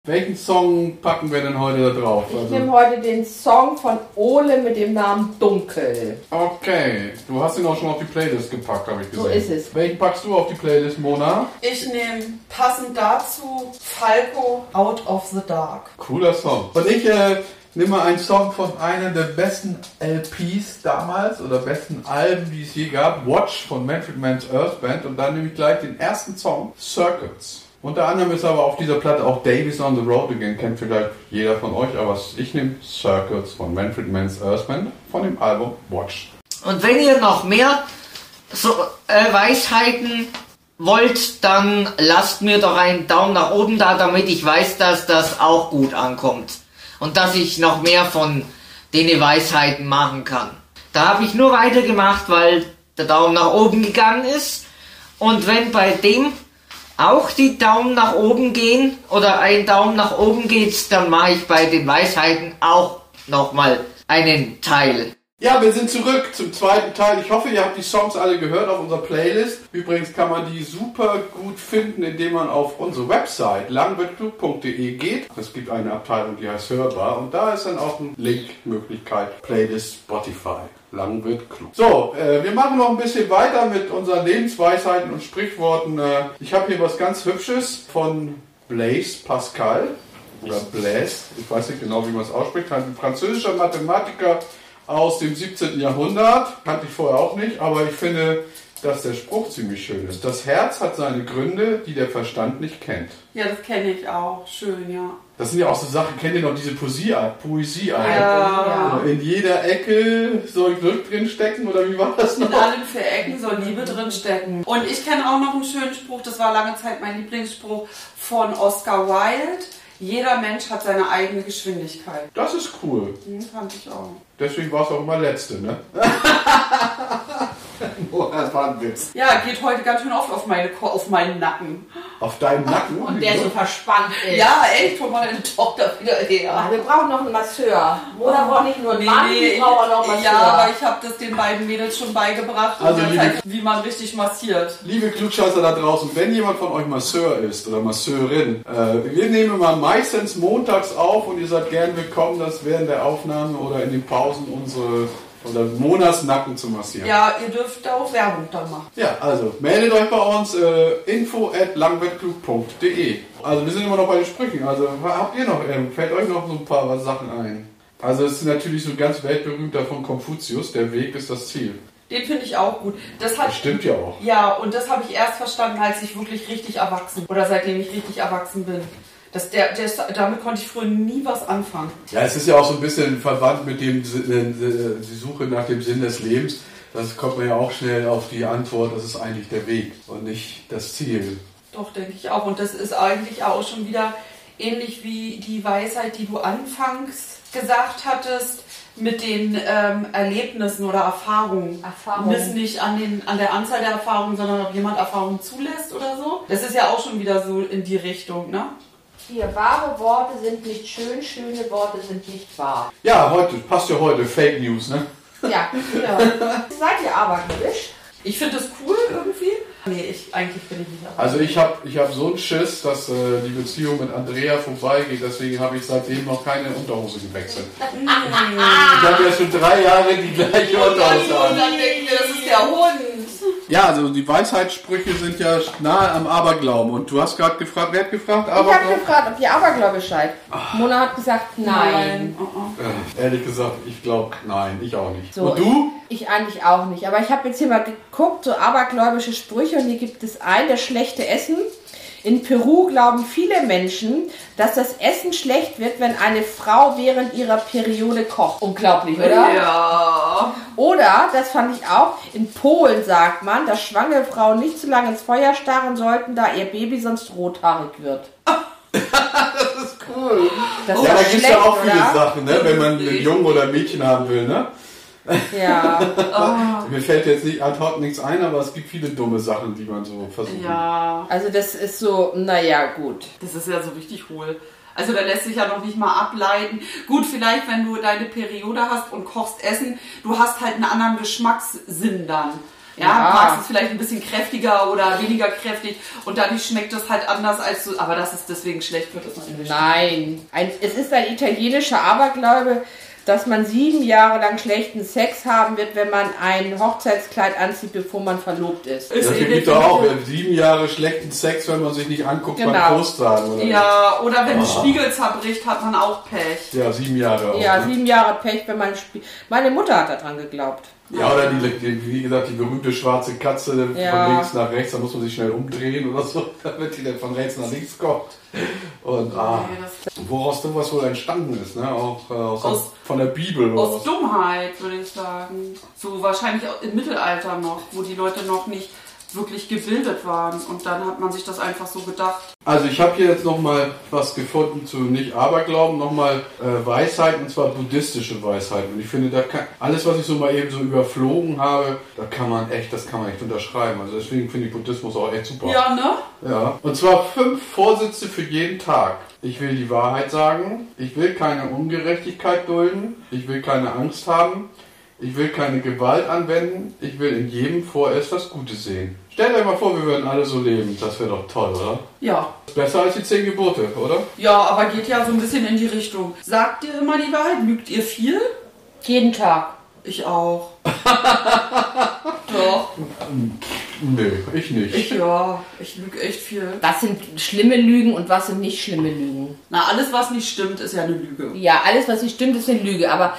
Welchen Song packen wir denn heute da drauf? Ich Also, nehme heute den Song von Ole mit dem Namen Dunkel. okay, du hast ihn auch schon auf die Playlist gepackt, habe ich gesehen. So ist es. Welchen packst du auf die Playlist, Mona? Ich nehme passend dazu Falco Out of the Dark. Cooler Song. Und ich äh, nehme mal einen Song von einer der besten LPs damals oder besten Alben, die es je gab. Watch von Manfred Mann's Earth Band. Und dann nehme ich gleich den ersten Song, Circuits. Unter anderem ist aber auf dieser Platte auch Davis on the Road Again. Kennt vielleicht jeder von euch, aber ich nehme Circuits von Manfred Mann's Earth Band von dem Album Watch. Und wenn ihr noch mehr so äh, Weisheiten wollt, dann lasst mir doch einen Daumen nach oben da, damit ich weiß, dass das auch gut ankommt. Und dass ich noch mehr von den Weisheiten machen kann. Da habe ich nur weitergemacht, weil der Daumen nach oben gegangen ist. Und wenn bei dem auch die Daumen nach oben gehen oder ein Daumen nach oben geht, dann mache ich bei den Weisheiten auch nochmal einen Teil. Ja, wir sind zurück zum zweiten Teil. Ich hoffe, ihr habt die Songs alle gehört auf unserer Playlist. Übrigens kann man die super gut finden, indem man auf unsere Website langwirtklug.de geht. Es gibt eine Abteilung, die heißt Hörbar und da ist dann auch eine Linkmöglichkeit Playlist Spotify. Lang wird klug. So, äh, wir machen noch ein bisschen weiter mit unseren Lebensweisheiten und Sprichworten. Äh, ich habe hier was ganz Hübsches von Blaise Pascal oder Blaise, ich weiß nicht genau, wie man es ausspricht, ein französischer Mathematiker aus dem 17. Jahrhundert. Kannte ich vorher auch nicht, aber ich finde, dass der Spruch ziemlich schön ist. Das Herz hat seine Gründe, die der Verstand nicht kennt. Ja, das kenne ich auch. Schön, ja. Das sind ja auch so Sachen, kennt ihr noch diese Poesie, Poesie Ja. In jeder Ecke soll Glück drin stecken oder wie war das In noch? allen vier Ecken soll Liebe drin stecken. Und ich kenne auch noch einen schönen Spruch, das war lange Zeit mein Lieblingsspruch von Oscar Wilde. Jeder Mensch hat seine eigene Geschwindigkeit. Das ist cool. Den fand ich auch. Deswegen war es auch immer letzte, ne? (laughs) Boah, das war ein Witz. Ja, geht heute ganz schön oft auf, meine, Ko- auf meinen Nacken. Auf deinen Nacken. Und der so verspannt ist. Ja, echt, hol meine Tochter wieder her. Ah, wir brauchen noch einen Masseur. Mona braucht nicht nur einen Mann, Nee, die braucht auch noch einen Masseur. ja, aber ich habe das den beiden Mädels schon beigebracht, Also, und liebe- halt, wie man richtig massiert. Liebe Klugscheißer da draußen, wenn jemand von euch Masseur ist oder Masseurin, äh, wir nehmen immer meistens montags auf und ihr seid gern willkommen, das während der Aufnahme oder in den Pausen unsere oder Monatsnacken zu massieren. Ja, ihr dürft auch Werbung dann machen. Ja, also meldet euch bei uns äh, info at. Also wir sind immer noch bei den Sprüchen. Also habt ihr noch, ähm, fällt euch noch so ein paar Sachen ein? Also es ist natürlich so ganz weltberühmter von Konfuzius, der Weg ist das Ziel. Den finde ich auch gut. Das hat Das stimmt ja auch. Ja, und das habe ich erst verstanden, als ich wirklich richtig erwachsen oder seitdem ich richtig erwachsen bin. Das, der, der, ist- damit konnte ich früher nie was anfangen. Ja, es ist ja auch so ein bisschen verwandt mit dem Sinn- äh, die Suche nach dem Sinn des Lebens. Das kommt man ja auch schnell auf die Antwort, das ist eigentlich der Weg und nicht das Ziel. Doch, denke ich auch. Und das ist eigentlich auch schon wieder ähnlich wie die Weisheit, die du anfangs gesagt hattest, mit den ähm, Erlebnissen oder Erfahrungen. Erfahrungen. Misst nicht an, den, an der Anzahl der Erfahrungen, sondern ob jemand Erfahrungen zulässt oder so. Das ist ja auch schon wieder so in die Richtung, ne? Hier, wahre Worte sind nicht schön, schöne Worte sind nicht wahr. Ja, heute, passt ja heute, Fake News, ne? Ja, genau. (laughs) Seid ihr abergläubisch? Ich finde das cool irgendwie. Nee, ich, eigentlich bin ich nicht dabei. Also ich habe ich hab so einen Schiss, dass äh, die Beziehung mit Andrea vorbeigeht, deswegen habe ich seitdem noch keine Unterhose gewechselt. (laughs) Ich habe ja schon drei Jahre die gleiche Unterhose an. dann denken wir, das ist der Hund. Ja, also die Weisheitssprüche sind ja nahe am Aberglauben. Und du hast gerade gefragt, wer hat gefragt? Ich habe gefragt, ob ihr abergläubisch seid. Mona hat gesagt, nein. Oh, oh. Äh, ehrlich gesagt, ich glaube, nein, ich auch nicht. So, Und du? Ich eigentlich auch nicht. Aber ich habe jetzt hier mal geguckt, so abergläubische Sprüche. Und hier gibt es einen, das schlechte Essen. In Peru glauben viele Menschen, dass das Essen schlecht wird, wenn eine Frau während ihrer Periode kocht. Unglaublich, oder? Ja. Oder, das fand ich auch, in Polen sagt man, dass schwangere Frauen nicht zu lange ins Feuer starren sollten, da ihr Baby sonst rothaarig wird. Das ist cool. Das Ja, da ist gibt es ja auch viele oder? Sachen, ne? wenn man einen Jungen oder ein Mädchen haben will. Ne? Ja, (laughs) Mir fällt jetzt nicht ad hoc nichts ein, aber es gibt viele dumme Sachen, die man so versucht. Ja. also das ist so, naja, gut. Das ist ja so richtig hohl. Also da lässt sich ja noch nicht mal ableiten. Gut, vielleicht wenn du deine Periode hast und kochst Essen, du hast halt einen anderen Geschmackssinn dann. Ja, Ja. du magst es vielleicht ein bisschen kräftiger oder weniger kräftig und dadurch schmeckt es halt anders als du. Aber dass es deswegen schlecht wird, ist natürlich. Nein. Ein, es ist ein italienischer Aberglaube, dass man sieben Jahre lang schlechten Sex haben wird, wenn man ein Hochzeitskleid anzieht, bevor man verlobt ist. Ist Das gibt doch auch sieben Jahre schlechten Sex, wenn man sich nicht anguckt beim Genau. Großtragen. Oder? dem- Ja, oder wenn ein Oh. Spiegel zerbricht, hat man auch Pech. ja, sieben Jahre auch. Ja, ne? sieben Jahre Pech, wenn man spielt. Meine Mutter hat daran geglaubt. Ja, oder die, wie gesagt, die berühmte schwarze Katze Ja. von links nach rechts, da muss man sich schnell umdrehen oder so, (laughs) damit die dann von rechts nach links kommt. Und ah, woraus sowas wohl entstanden ist, ne? Auch äh, aus, der- Aus- von der Bibel oder Aus was. Dummheit, würde ich sagen. So wahrscheinlich auch im Mittelalter noch, wo die Leute noch nicht wirklich gebildet waren. Und dann hat man sich das einfach so gedacht. Also ich habe hier jetzt nochmal was gefunden zu nicht Aberglauben, nochmal äh, Weisheiten, und zwar buddhistische Weisheiten. Und ich finde, da kann, alles, was ich so mal eben so überflogen habe, da kann man echt, das kann man echt unterschreiben. Also deswegen finde ich Buddhismus auch echt super. Ja, ne? Ja. Und zwar fünf Vorsätze für jeden Tag. Ich will die Wahrheit sagen. Ich will keine Ungerechtigkeit dulden. Ich will keine Angst haben. Ich will keine Gewalt anwenden. Ich will in jedem vorerst das Gute sehen. Stellt euch mal vor, wir würden alle so leben. Das wäre doch toll, oder? Ja. Besser als die zehn Gebote, oder? Ja, aber geht ja so ein bisschen in die Richtung. Sagt ihr immer die Wahrheit? Lügt ihr viel? Jeden Tag. Ich auch. (laughs) Doch. Nö, ich nicht. Ich ja. Ich lüge echt viel. Was sind schlimme Lügen und was sind nicht schlimme Lügen? Na, alles, was nicht stimmt, ist ja eine Lüge. Ja, alles, was nicht stimmt, ist eine Lüge. Aber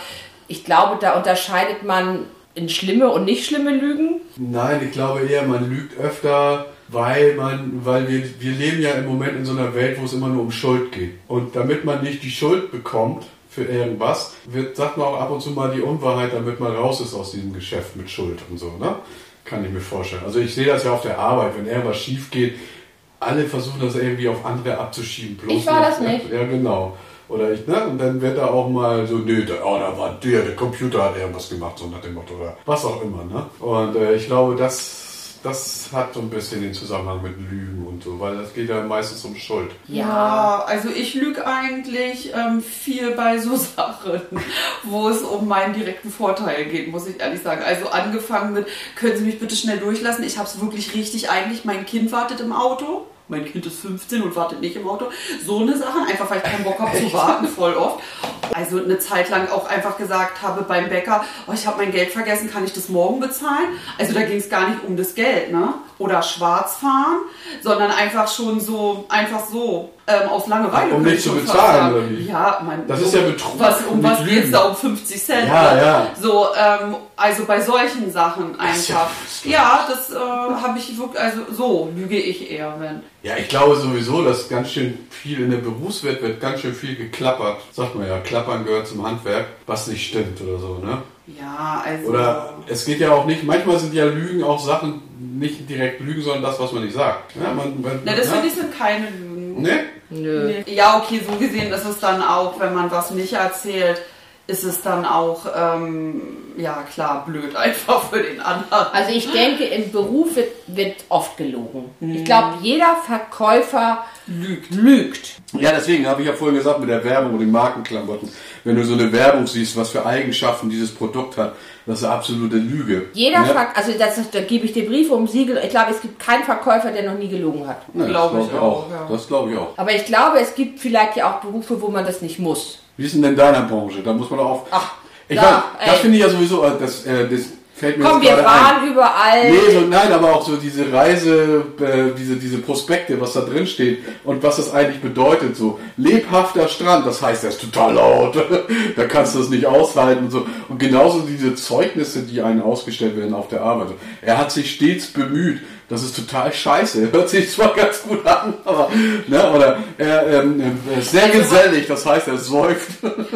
ich glaube, da unterscheidet man in schlimme und nicht schlimme Lügen. Nein, ich glaube eher, man lügt öfter, weil man, weil wir, wir leben ja im Moment in so einer Welt, wo es immer nur um Schuld geht. Und damit man nicht die Schuld bekommt für irgendwas, wird, sagt man auch ab und zu mal die Unwahrheit, damit man raus ist aus diesem Geschäft mit Schuld und so, ne? Kann ich mir vorstellen. Also ich sehe das ja auf der Arbeit, wenn irgendwas schief geht, alle versuchen das irgendwie auf andere abzuschieben. Bloß Ich war das nicht. Ja, genau. Oder ich, ne? Und dann wird da auch mal so, nö, da, oh, da war der, der Computer hat irgendwas gemacht, so nach dem Motto, oder was auch immer, ne? Und äh, ich glaube, das, das hat so ein bisschen den Zusammenhang mit Lügen und so, weil das geht ja meistens um Schuld. Ja, also ich lüge eigentlich ähm, viel bei so (laughs) Sachen, wo es um meinen direkten Vorteil geht, muss ich ehrlich sagen. Also angefangen mit, können Sie mich bitte schnell durchlassen? Ich habe es wirklich richtig eigentlich, mein Kind wartet im Auto. Mein Kind ist 15 und wartet nicht im Auto. So eine Sachen, einfach weil ich keinen Bock habe zu warten, voll oft. Also eine Zeit lang auch einfach gesagt habe beim Bäcker, oh, ich habe mein Geld vergessen, kann ich das morgen bezahlen? Also da ging es gar nicht um das Geld, ne? Oder schwarz fahren, sondern einfach schon so, einfach so, ähm, aus Langeweile. Um nicht ich zu bezahlen, oder wie? Ja, mein, Das ist ja Betrug Was, um was geht's Lügen. da? Um 50 Cent? Ja, ne? ja. So, ähm, also bei solchen Sachen ja einfach. Fußball. Ja, das äh, habe ich wirklich, also so lüge ich eher, wenn. Ja, ich glaube sowieso, dass ganz schön viel in der Berufswelt wird ganz schön viel geklappert. Sagt man ja, klappern gehört zum Handwerk, was nicht stimmt oder so, ne? Ja, also. Oder es geht ja auch nicht, manchmal sind ja Lügen auch Sachen, nicht direkt Lügen, sondern das, was man nicht sagt. Ja, man, man, Na, das ja? finde ich sind keine Lügen. Ne? Nö. Ja, okay, so gesehen ist es dann auch, wenn man was nicht erzählt, ist es dann auch, ähm, ja klar, blöd einfach für den anderen. Also ich denke, im Beruf wird, wird oft gelogen. Mhm. Ich glaube, jeder Verkäufer lügt. lügt. Ja, deswegen habe ich ja vorhin gesagt mit der Werbung und den Markenklamotten. Wenn du so eine Werbung siehst, was für Eigenschaften dieses Produkt hat, das ist eine absolute Lüge. Jeder, ne? Ver also das, da gebe ich dir Brief um Siegel. Ich glaube, es gibt keinen Verkäufer, der noch nie gelogen hat. Ne, das Glaube glaub ich auch, auch. ja. Das glaube ich auch. Aber ich glaube, es gibt vielleicht ja auch Berufe, wo man das nicht muss. Wie ist denn in deiner Branche? Da muss man auch. Ach, ich da, weiß, das finde ich ja sowieso, äh, das, äh, das fällt mir Komm, wir gerade ein. waren überall. Nee, so, nein, aber auch so diese Reise, äh, diese, diese Prospekte, was da drin steht und was das eigentlich bedeutet. So lebhafter Strand, das heißt, er ist total laut, (laughs) da kannst du es nicht aushalten und so. Und genauso diese Zeugnisse, die einen ausgestellt werden auf der Arbeit. Er hat sich stets bemüht. Das ist total scheiße. (laughs) Hört sich zwar ganz gut an, aber ne, oder er, ähm, er ist sehr gesellig, das heißt, er säuft.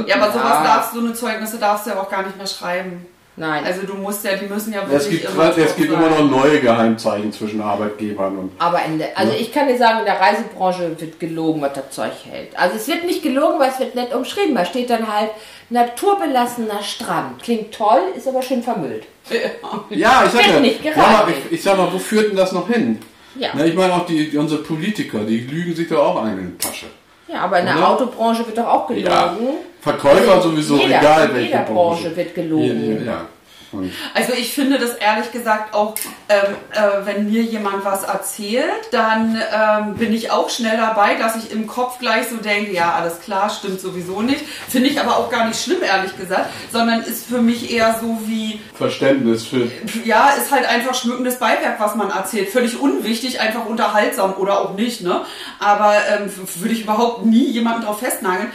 Ja, aber sowas Ja. darfst du, so eine Zeugnisse darfst du ja auch gar nicht mehr schreiben. Nein. Also du musst ja, die müssen ja Es wirklich gibt, immer es gibt immer noch neue Geheimzeichen zwischen Arbeitgebern und Aber in der, also ich kann dir sagen, in der Reisebranche wird gelogen, was das Zeug hält. Also es wird nicht gelogen, weil es wird nett umschrieben. Da steht dann halt naturbelassener Strand. Klingt toll, ist aber schön vermüllt. Ja, ich sag nicht ja aber ich, ich sag mal, wo führt denn das noch hin? Ja. Ne, ich meine auch die, die, unsere Politiker, die lügen sich doch auch einen in die Tasche. Ja, aber in der Oder? Autobranche wird doch auch gelogen. Ja. Verkäufer sowieso, jeder, egal in welche jeder Branche wird gelogen. Ja, ja. Und Also ich finde das ehrlich gesagt auch, ähm, äh, wenn mir jemand was erzählt, dann ähm, bin ich auch schnell dabei, dass ich im Kopf gleich so denke, ja, alles klar, stimmt sowieso nicht. Finde ich aber auch gar nicht schlimm, ehrlich gesagt, sondern ist für mich eher so wie, Verständnis für. ja, ist halt einfach schmückendes Beiwerk, was man erzählt. Völlig unwichtig, einfach unterhaltsam oder auch nicht, ne? Aber ähm, würde ich überhaupt nie jemanden drauf festnageln.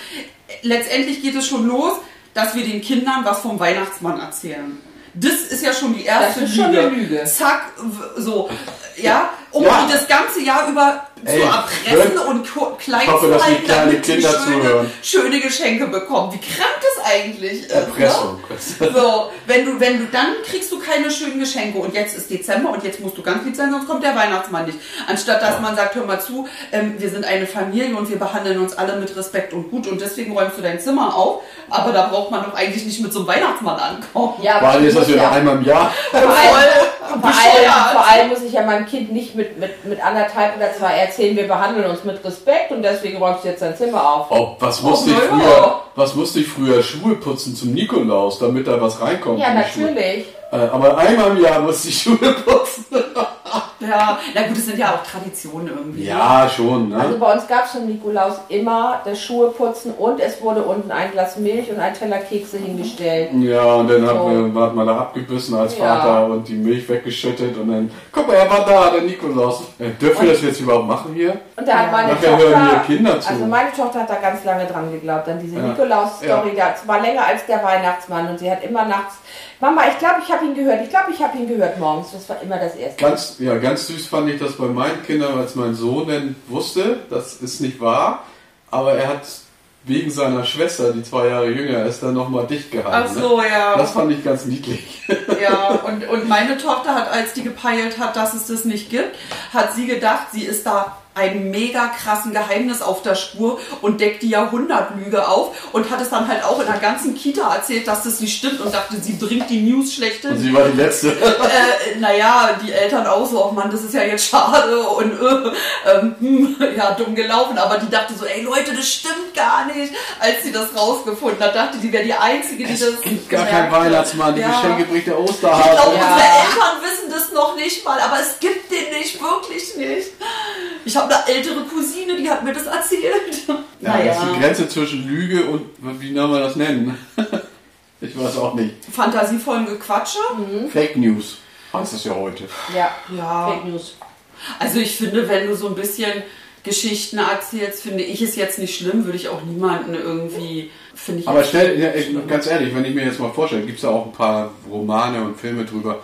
Letztendlich geht es schon los, dass wir den Kindern was vom Weihnachtsmann erzählen. Das ist ja schon die erste Das ist schon Lüge. eine Lüge. Zack, so, ja, um Ja. die das ganze Jahr über Ey, zu erpressen hört- und klein hoffe, zu dass die halten, kleinen damit die Kinder schöne, zuhören. schöne Geschenke bekommen. Wie krank das eigentlich ist. Ne? Erpressung. (laughs) So, wenn du, wenn du, dann kriegst du keine schönen Geschenke und jetzt ist Dezember und jetzt musst du ganz lieb sein, sonst kommt der Weihnachtsmann nicht. Anstatt dass man sagt, hör mal zu, ähm, wir sind eine Familie und wir behandeln uns alle mit Respekt und gut und deswegen räumst du dein Zimmer auf, aber da braucht man doch eigentlich nicht mit so einem Weihnachtsmann ankommen. Ja, Vor allem ist das ja einmal im Jahr. vor allem, vor, bescheuert. allem, vor allem muss ich ja meinem Kind nicht mit, mit, mit anderthalb oder zwei erzählen, wir behandeln uns mit Respekt und deswegen räumst du jetzt dein Zimmer auf. Oh, was musste ich na ja. früher? Was musste ich früher? Schuhe putzen zum Nikolaus, damit da was reinkommt. Ja, natürlich. Äh, aber einmal im Jahr musste ich Schuhe putzen. (laughs) Ja, na gut, das sind ja auch Traditionen irgendwie. Ja, schon, Also ne? bei uns gab es zum Nikolaus immer das Schuheputzen und es wurde unten ein Glas Milch und ein Teller Kekse hingestellt. Ja, und dann hat, So. man, hat man da abgebissen als Ja. Vater und die Milch weggeschüttet und dann, guck mal, er war da, der Nikolaus. Äh, dürfen wir das jetzt überhaupt machen hier? Und da hat meine Nachher Tochter, hören hier Kinder zu. also meine Tochter hat da ganz lange dran geglaubt, an diese Ja. Nikolaus-Story. Das war länger als der Weihnachtsmann und sie hat immer nachts, Mama, ich glaube, ich habe ihn gehört, ich glaube, ich habe ihn gehört morgens. Das war immer das Erste. Ganz, ja, ganz süß fand ich das bei meinen Kindern, als mein Sohn dann wusste, das ist nicht wahr, aber er hat wegen seiner Schwester, die zwei Jahre jünger ist, dann nochmal dicht gehalten. Ach so, ne? ja. Das fand ich ganz niedlich. (laughs) Ja, und, und meine Tochter hat, als die gepeilt hat, dass es das nicht gibt, hat sie gedacht, sie ist da einem mega krassen Geheimnis auf der Spur und deckt die Jahrhundertlüge auf und hat es dann halt auch in der ganzen Kita erzählt, dass das nicht stimmt und dachte, sie bringt die News Und schlechthin. sie war die Letzte. Äh, naja, die Eltern auch so, oh Mann, das ist ja jetzt schade und äh, ähm, hm, ja, dumm gelaufen, aber die dachte so, ey Leute, das stimmt gar nicht. Als sie das rausgefunden hat, dachte die wäre die Einzige, die das Es gibt gar keinen. Weihnachtsmann, die Ja. Geschenke bringt der Ich Osterhase. glaube, Ja. unsere Eltern wissen das noch nicht mal, aber es gibt den nicht, wirklich nicht. Ich habe eine ältere Cousine, die hat mir das erzählt. (laughs) Ja, das ist die Grenze zwischen Lüge und, wie soll man das nennen? (laughs) Ich weiß auch nicht. Fantasievollen Gequatsche. Fake News heißt das ja heute. Ja, Ja. Fake News. Also ich finde, wenn du so ein bisschen Geschichten erzählst, finde ich es jetzt nicht schlimm, würde ich auch niemanden irgendwie, finde ich Aber stell, ja, ich, ganz ehrlich, wenn ich mir jetzt mal vorstelle, gibt es ja auch ein paar Romane und Filme drüber,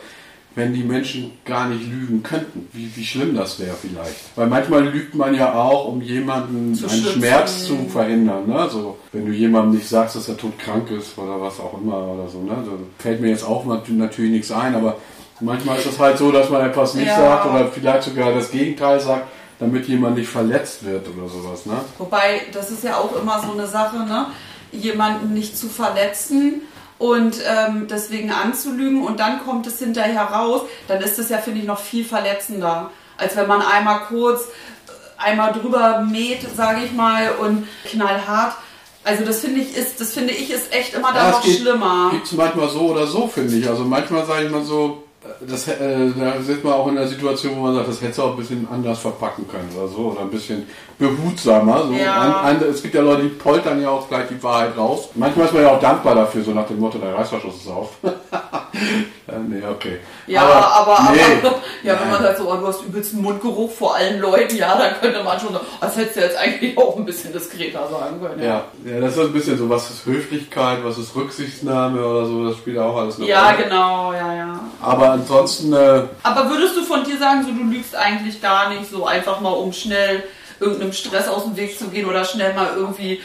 wenn die Menschen gar nicht lügen könnten, wie, wie schlimm das wäre vielleicht. Weil manchmal lügt man ja auch, um jemanden Zu einen schützen. Schmerz zu verhindern. Ne? So, wenn du jemandem nicht sagst, dass er todkrank ist oder was auch immer oder so. Ne? So, fällt mir jetzt auch nat- natürlich nichts ein, aber manchmal ist es halt so, dass man etwas nicht Ja. sagt oder vielleicht sogar das Gegenteil sagt, damit jemand nicht verletzt wird oder sowas. Ne? Wobei, das ist ja auch immer so eine Sache, ne? jemanden nicht zu verletzen und ähm, deswegen anzulügen und dann kommt es hinterher raus, dann ist es ja, finde ich, noch viel verletzender, als wenn man einmal kurz äh, einmal drüber mäht, sage ich mal, und knallhart. Also das finde ich ist, das finde ich ist echt immer da Ja, noch geht- schlimmer. Gibt es manchmal so oder so, finde ich. Also manchmal sage ich mal so, das, äh, da sitzt man auch in einer Situation, wo man sagt, das hätte du auch ein bisschen anders verpacken können oder so. Oder ein bisschen behutsamer. So. Ja. An, an, es gibt ja Leute, die poltern ja auch gleich die Wahrheit raus. Manchmal ist man ja auch dankbar dafür, so nach dem Motto, der Reißverschluss ist auf. ja, (laughs) nee, okay. Ja, aber, aber, nee. (laughs) ja, wenn man sagt so, oh, du hast übelsten Mundgeruch vor allen Leuten, ja, dann könnte man schon, so, das hättest du jetzt eigentlich auch ein bisschen diskreter sagen können. Ja, ja, das ist ein bisschen so, was ist Höflichkeit, was ist Rücksichtnahme oder so, das spielt auch alles eine Ja, Rolle. genau, ja, ja. Aber ansonsten, äh, Aber würdest du von dir sagen, so du lügst eigentlich gar nicht, so einfach mal um schnell irgendeinem Stress aus dem Weg zu gehen oder schnell mal irgendwie,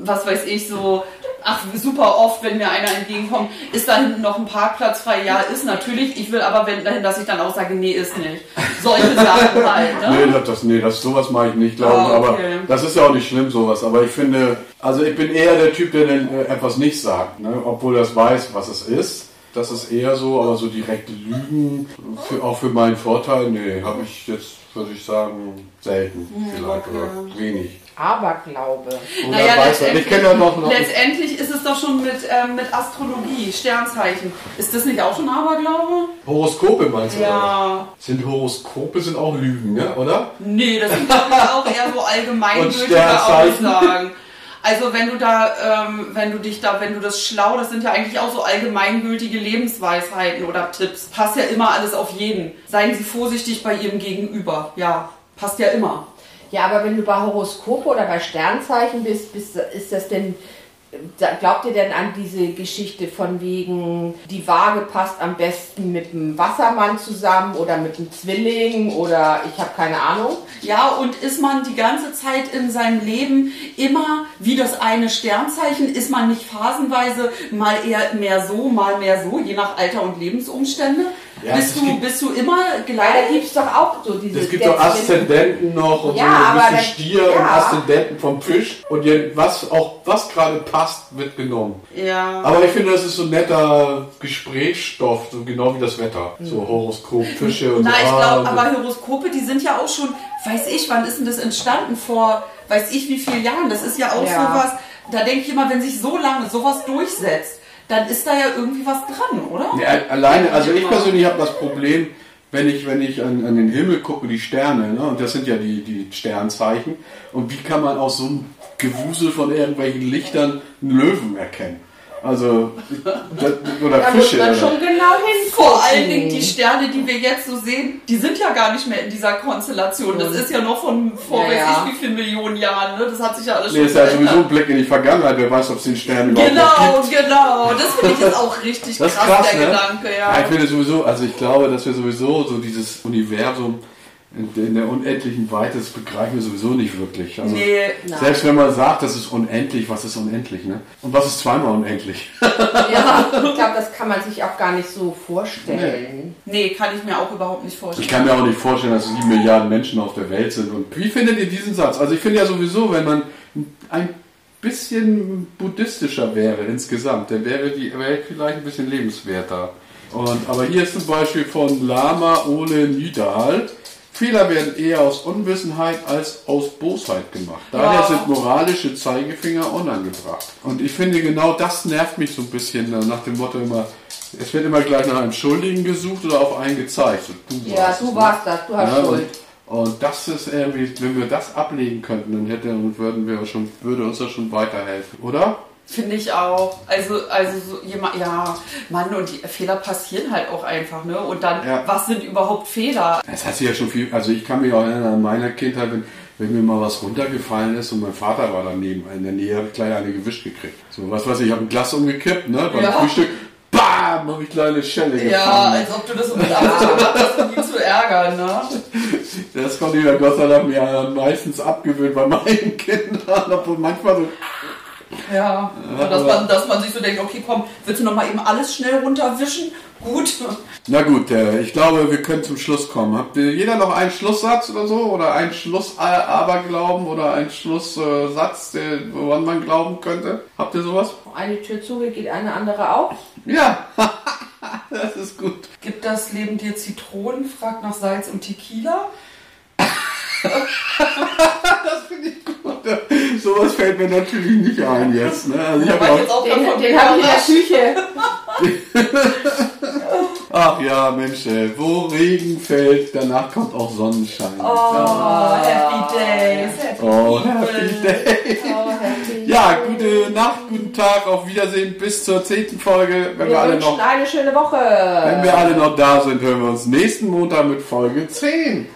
was weiß ich, so, ach, super oft, wenn mir einer entgegenkommt, ist da hinten noch ein Parkplatz frei? Ja, ist natürlich. Ich will aber wenn dahin, dass ich dann auch sage, nee, ist nicht. Solche (laughs) Sachen halt, Nee, ne? das, das, nee, das, sowas mache ich nicht, glaube ich. Ah, Aber okay. das ist ja auch nicht schlimm, sowas. Aber ich finde, also ich bin eher der Typ, der dann, äh, etwas nicht sagt, ne? obwohl er es weiß, was es ist. Das ist eher so, aber so direkte Lügen, für, auch für meinen Vorteil, nee, habe ich jetzt, würde ich sagen, selten vielleicht Hm, okay. oder wenig. Aberglaube. Naja, letztendlich- Ich kenne ja noch, noch Letztendlich ist es doch schon mit, ähm, mit Astrologie, Sternzeichen. Ist das nicht auch schon Aberglaube? Horoskope, meinst du? oder? Ja. Sind Horoskope sind auch Lügen, ne? oder? Nee, das sind auch eher so allgemeingültige? Aussagen. Also wenn du da, ähm, wenn du dich da, wenn du das schlau, das sind ja eigentlich auch so allgemeingültige Lebensweisheiten oder Tipps. Passt ja immer alles auf jeden. Seien Sie vorsichtig bei Ihrem Gegenüber. Ja, passt ja immer. Ja, aber wenn du bei Horoskope oder bei Sternzeichen bist, bist ist das denn, glaubt ihr denn an diese Geschichte von wegen, die Waage passt am besten mit dem Wassermann zusammen oder mit dem Zwilling oder ich habe keine Ahnung? Ja, und ist man die ganze Zeit in seinem Leben immer wie das eine Sternzeichen? Ist man nicht phasenweise mal eher mehr so, mal mehr so, je nach Alter und Lebensumstände? Ja, bist, du, gibt- bist du immer Ja, da gibt es doch auch so diese Es gibt doch. Aszendenten noch und Ja, so ein bisschen Stier ja. und Aszendenten vom Fisch. Und je- was auch was gerade passt, wird genommen. Ja. Aber ich finde, das ist so ein netter Gesprächsstoff, so genau wie das Wetter. So Horoskop, Fische und Na, so. ich Ah, glaube, aber Horoskope, die sind ja auch schon, weiß ich, wann ist denn das entstanden? Vor, weiß ich wie vielen Jahren. Das ist ja auch Ja. sowas, da denke ich immer, wenn sich so lange sowas durchsetzt, dann ist da ja irgendwie was dran, oder? Ja, alleine, also ich persönlich habe das Problem, wenn ich, wenn ich an, an den Himmel gucke, die Sterne, ne, und das sind ja die, die Sternzeichen, und wie kann man aus so einem Gewusel von irgendwelchen Lichtern einen Löwen erkennen? Also, oder Da muss Fische. man oder- schon genau. Vor allen Dingen die Sterne, die wir jetzt so sehen, die sind ja gar nicht mehr in dieser Konstellation. Das ist ja noch von vor Ja, weiß ja. ich wie vielen Millionen Jahren. Ne? Das hat sich ja alles Nee, schon ist ja sowieso ein. Blick in die Vergangenheit, wer weiß, ob es den Stern überhaupt noch Genau, gibt. genau. Das finde ich jetzt auch richtig Das ist krass, krass, der ne? Gedanke, Ja, ich ja. finde sowieso, also ich glaube, dass wir sowieso so dieses Universum in, in der unendlichen Weite, das begreifen wir sowieso nicht wirklich. Also, Nee, Nein. Selbst wenn man sagt, das ist unendlich, was ist unendlich, ne? Und was ist zweimal unendlich? (laughs) Ja, ich glaube, das kann man sich auch gar nicht so vorstellen. nee, kann ich mir auch überhaupt nicht Ich vorstellen. kann mir auch nicht vorstellen, dass sieben Milliarden Menschen auf der Welt sind. Und wie findet ihr diesen Satz? Also ich finde ja sowieso, wenn man ein bisschen buddhistischer wäre insgesamt, dann wäre die Welt vielleicht ein bisschen lebenswerter. Und, aber hier ist zum Beispiel von Lama Ole Nidal. Fehler werden eher aus Unwissenheit als aus Bosheit gemacht. Daher Ja. sind moralische Zeigefinger unangebracht. Und ich finde genau das nervt mich so ein bisschen äh, nach dem Motto immer, es wird immer gleich nach einem Schuldigen gesucht oder auf einen gezeigt. Du Ja, warst du ne? warst das, du hast Ja, Schuld. Und, und das ist irgendwie, wenn wir das ablegen könnten, dann hätte und würden wir schon, würde uns das schon weiterhelfen, oder? Finde ich auch. Also, also so jemand, ja, Mann, und die Fehler passieren halt auch einfach, ne? Und dann, Ja. was sind überhaupt Fehler? Das hat sich ja schon viel, also ich kann mich auch erinnern an meiner Kindheit, wenn, wenn mir mal was runtergefallen ist und mein Vater war daneben in der Nähe, habe ich gleich eine gewischt gekriegt. So, was weiß ich, ich habe ein Glas umgekippt, ne, beim Ja. Frühstück, BAM, habe ich kleine Schelle Ja, gefangen. als ob du das Absicht gemacht hast, um ihn zu ärgern, ne? Das konnte ich mir Gott sei Dank mir meistens abgewöhnen bei meinen (laughs) Kindern, obwohl manchmal so, Ja, Ja, dass, man, dass man sich so denkt, okay, komm, willst du noch mal eben alles schnell runterwischen? Gut. Na gut, äh, ich glaube, wir können zum Schluss kommen. Habt ihr jeder noch einen Schlusssatz oder so? Oder einen Schluss-Aberglauben oder einen Schlusssatz, woran man glauben könnte? Habt ihr sowas? Eine Tür zugeht, geht eine andere auf. Ja, (laughs) das ist gut. Gibt das Leben dir Zitronen? Fragt nach Salz und Tequila. Das finde ich gut. Sowas fällt mir natürlich nicht ein jetzt. Ne? Also ich hab War auch, jetzt auch Den, den mir habe ich in der. Küche. (laughs) ach ja, Mensch, ey, wo Regen fällt, danach kommt auch Sonnenschein. Oh, Happy Days. Happy Oh, People. happy day. Oh, happy. Ja, gute Nacht, guten Tag, auf Wiedersehen bis zur zehnten Folge. Wenn wir, Wir alle noch, eine schöne Woche. wenn wir alle noch da sind, hören wir uns nächsten Montag mit Folge 10.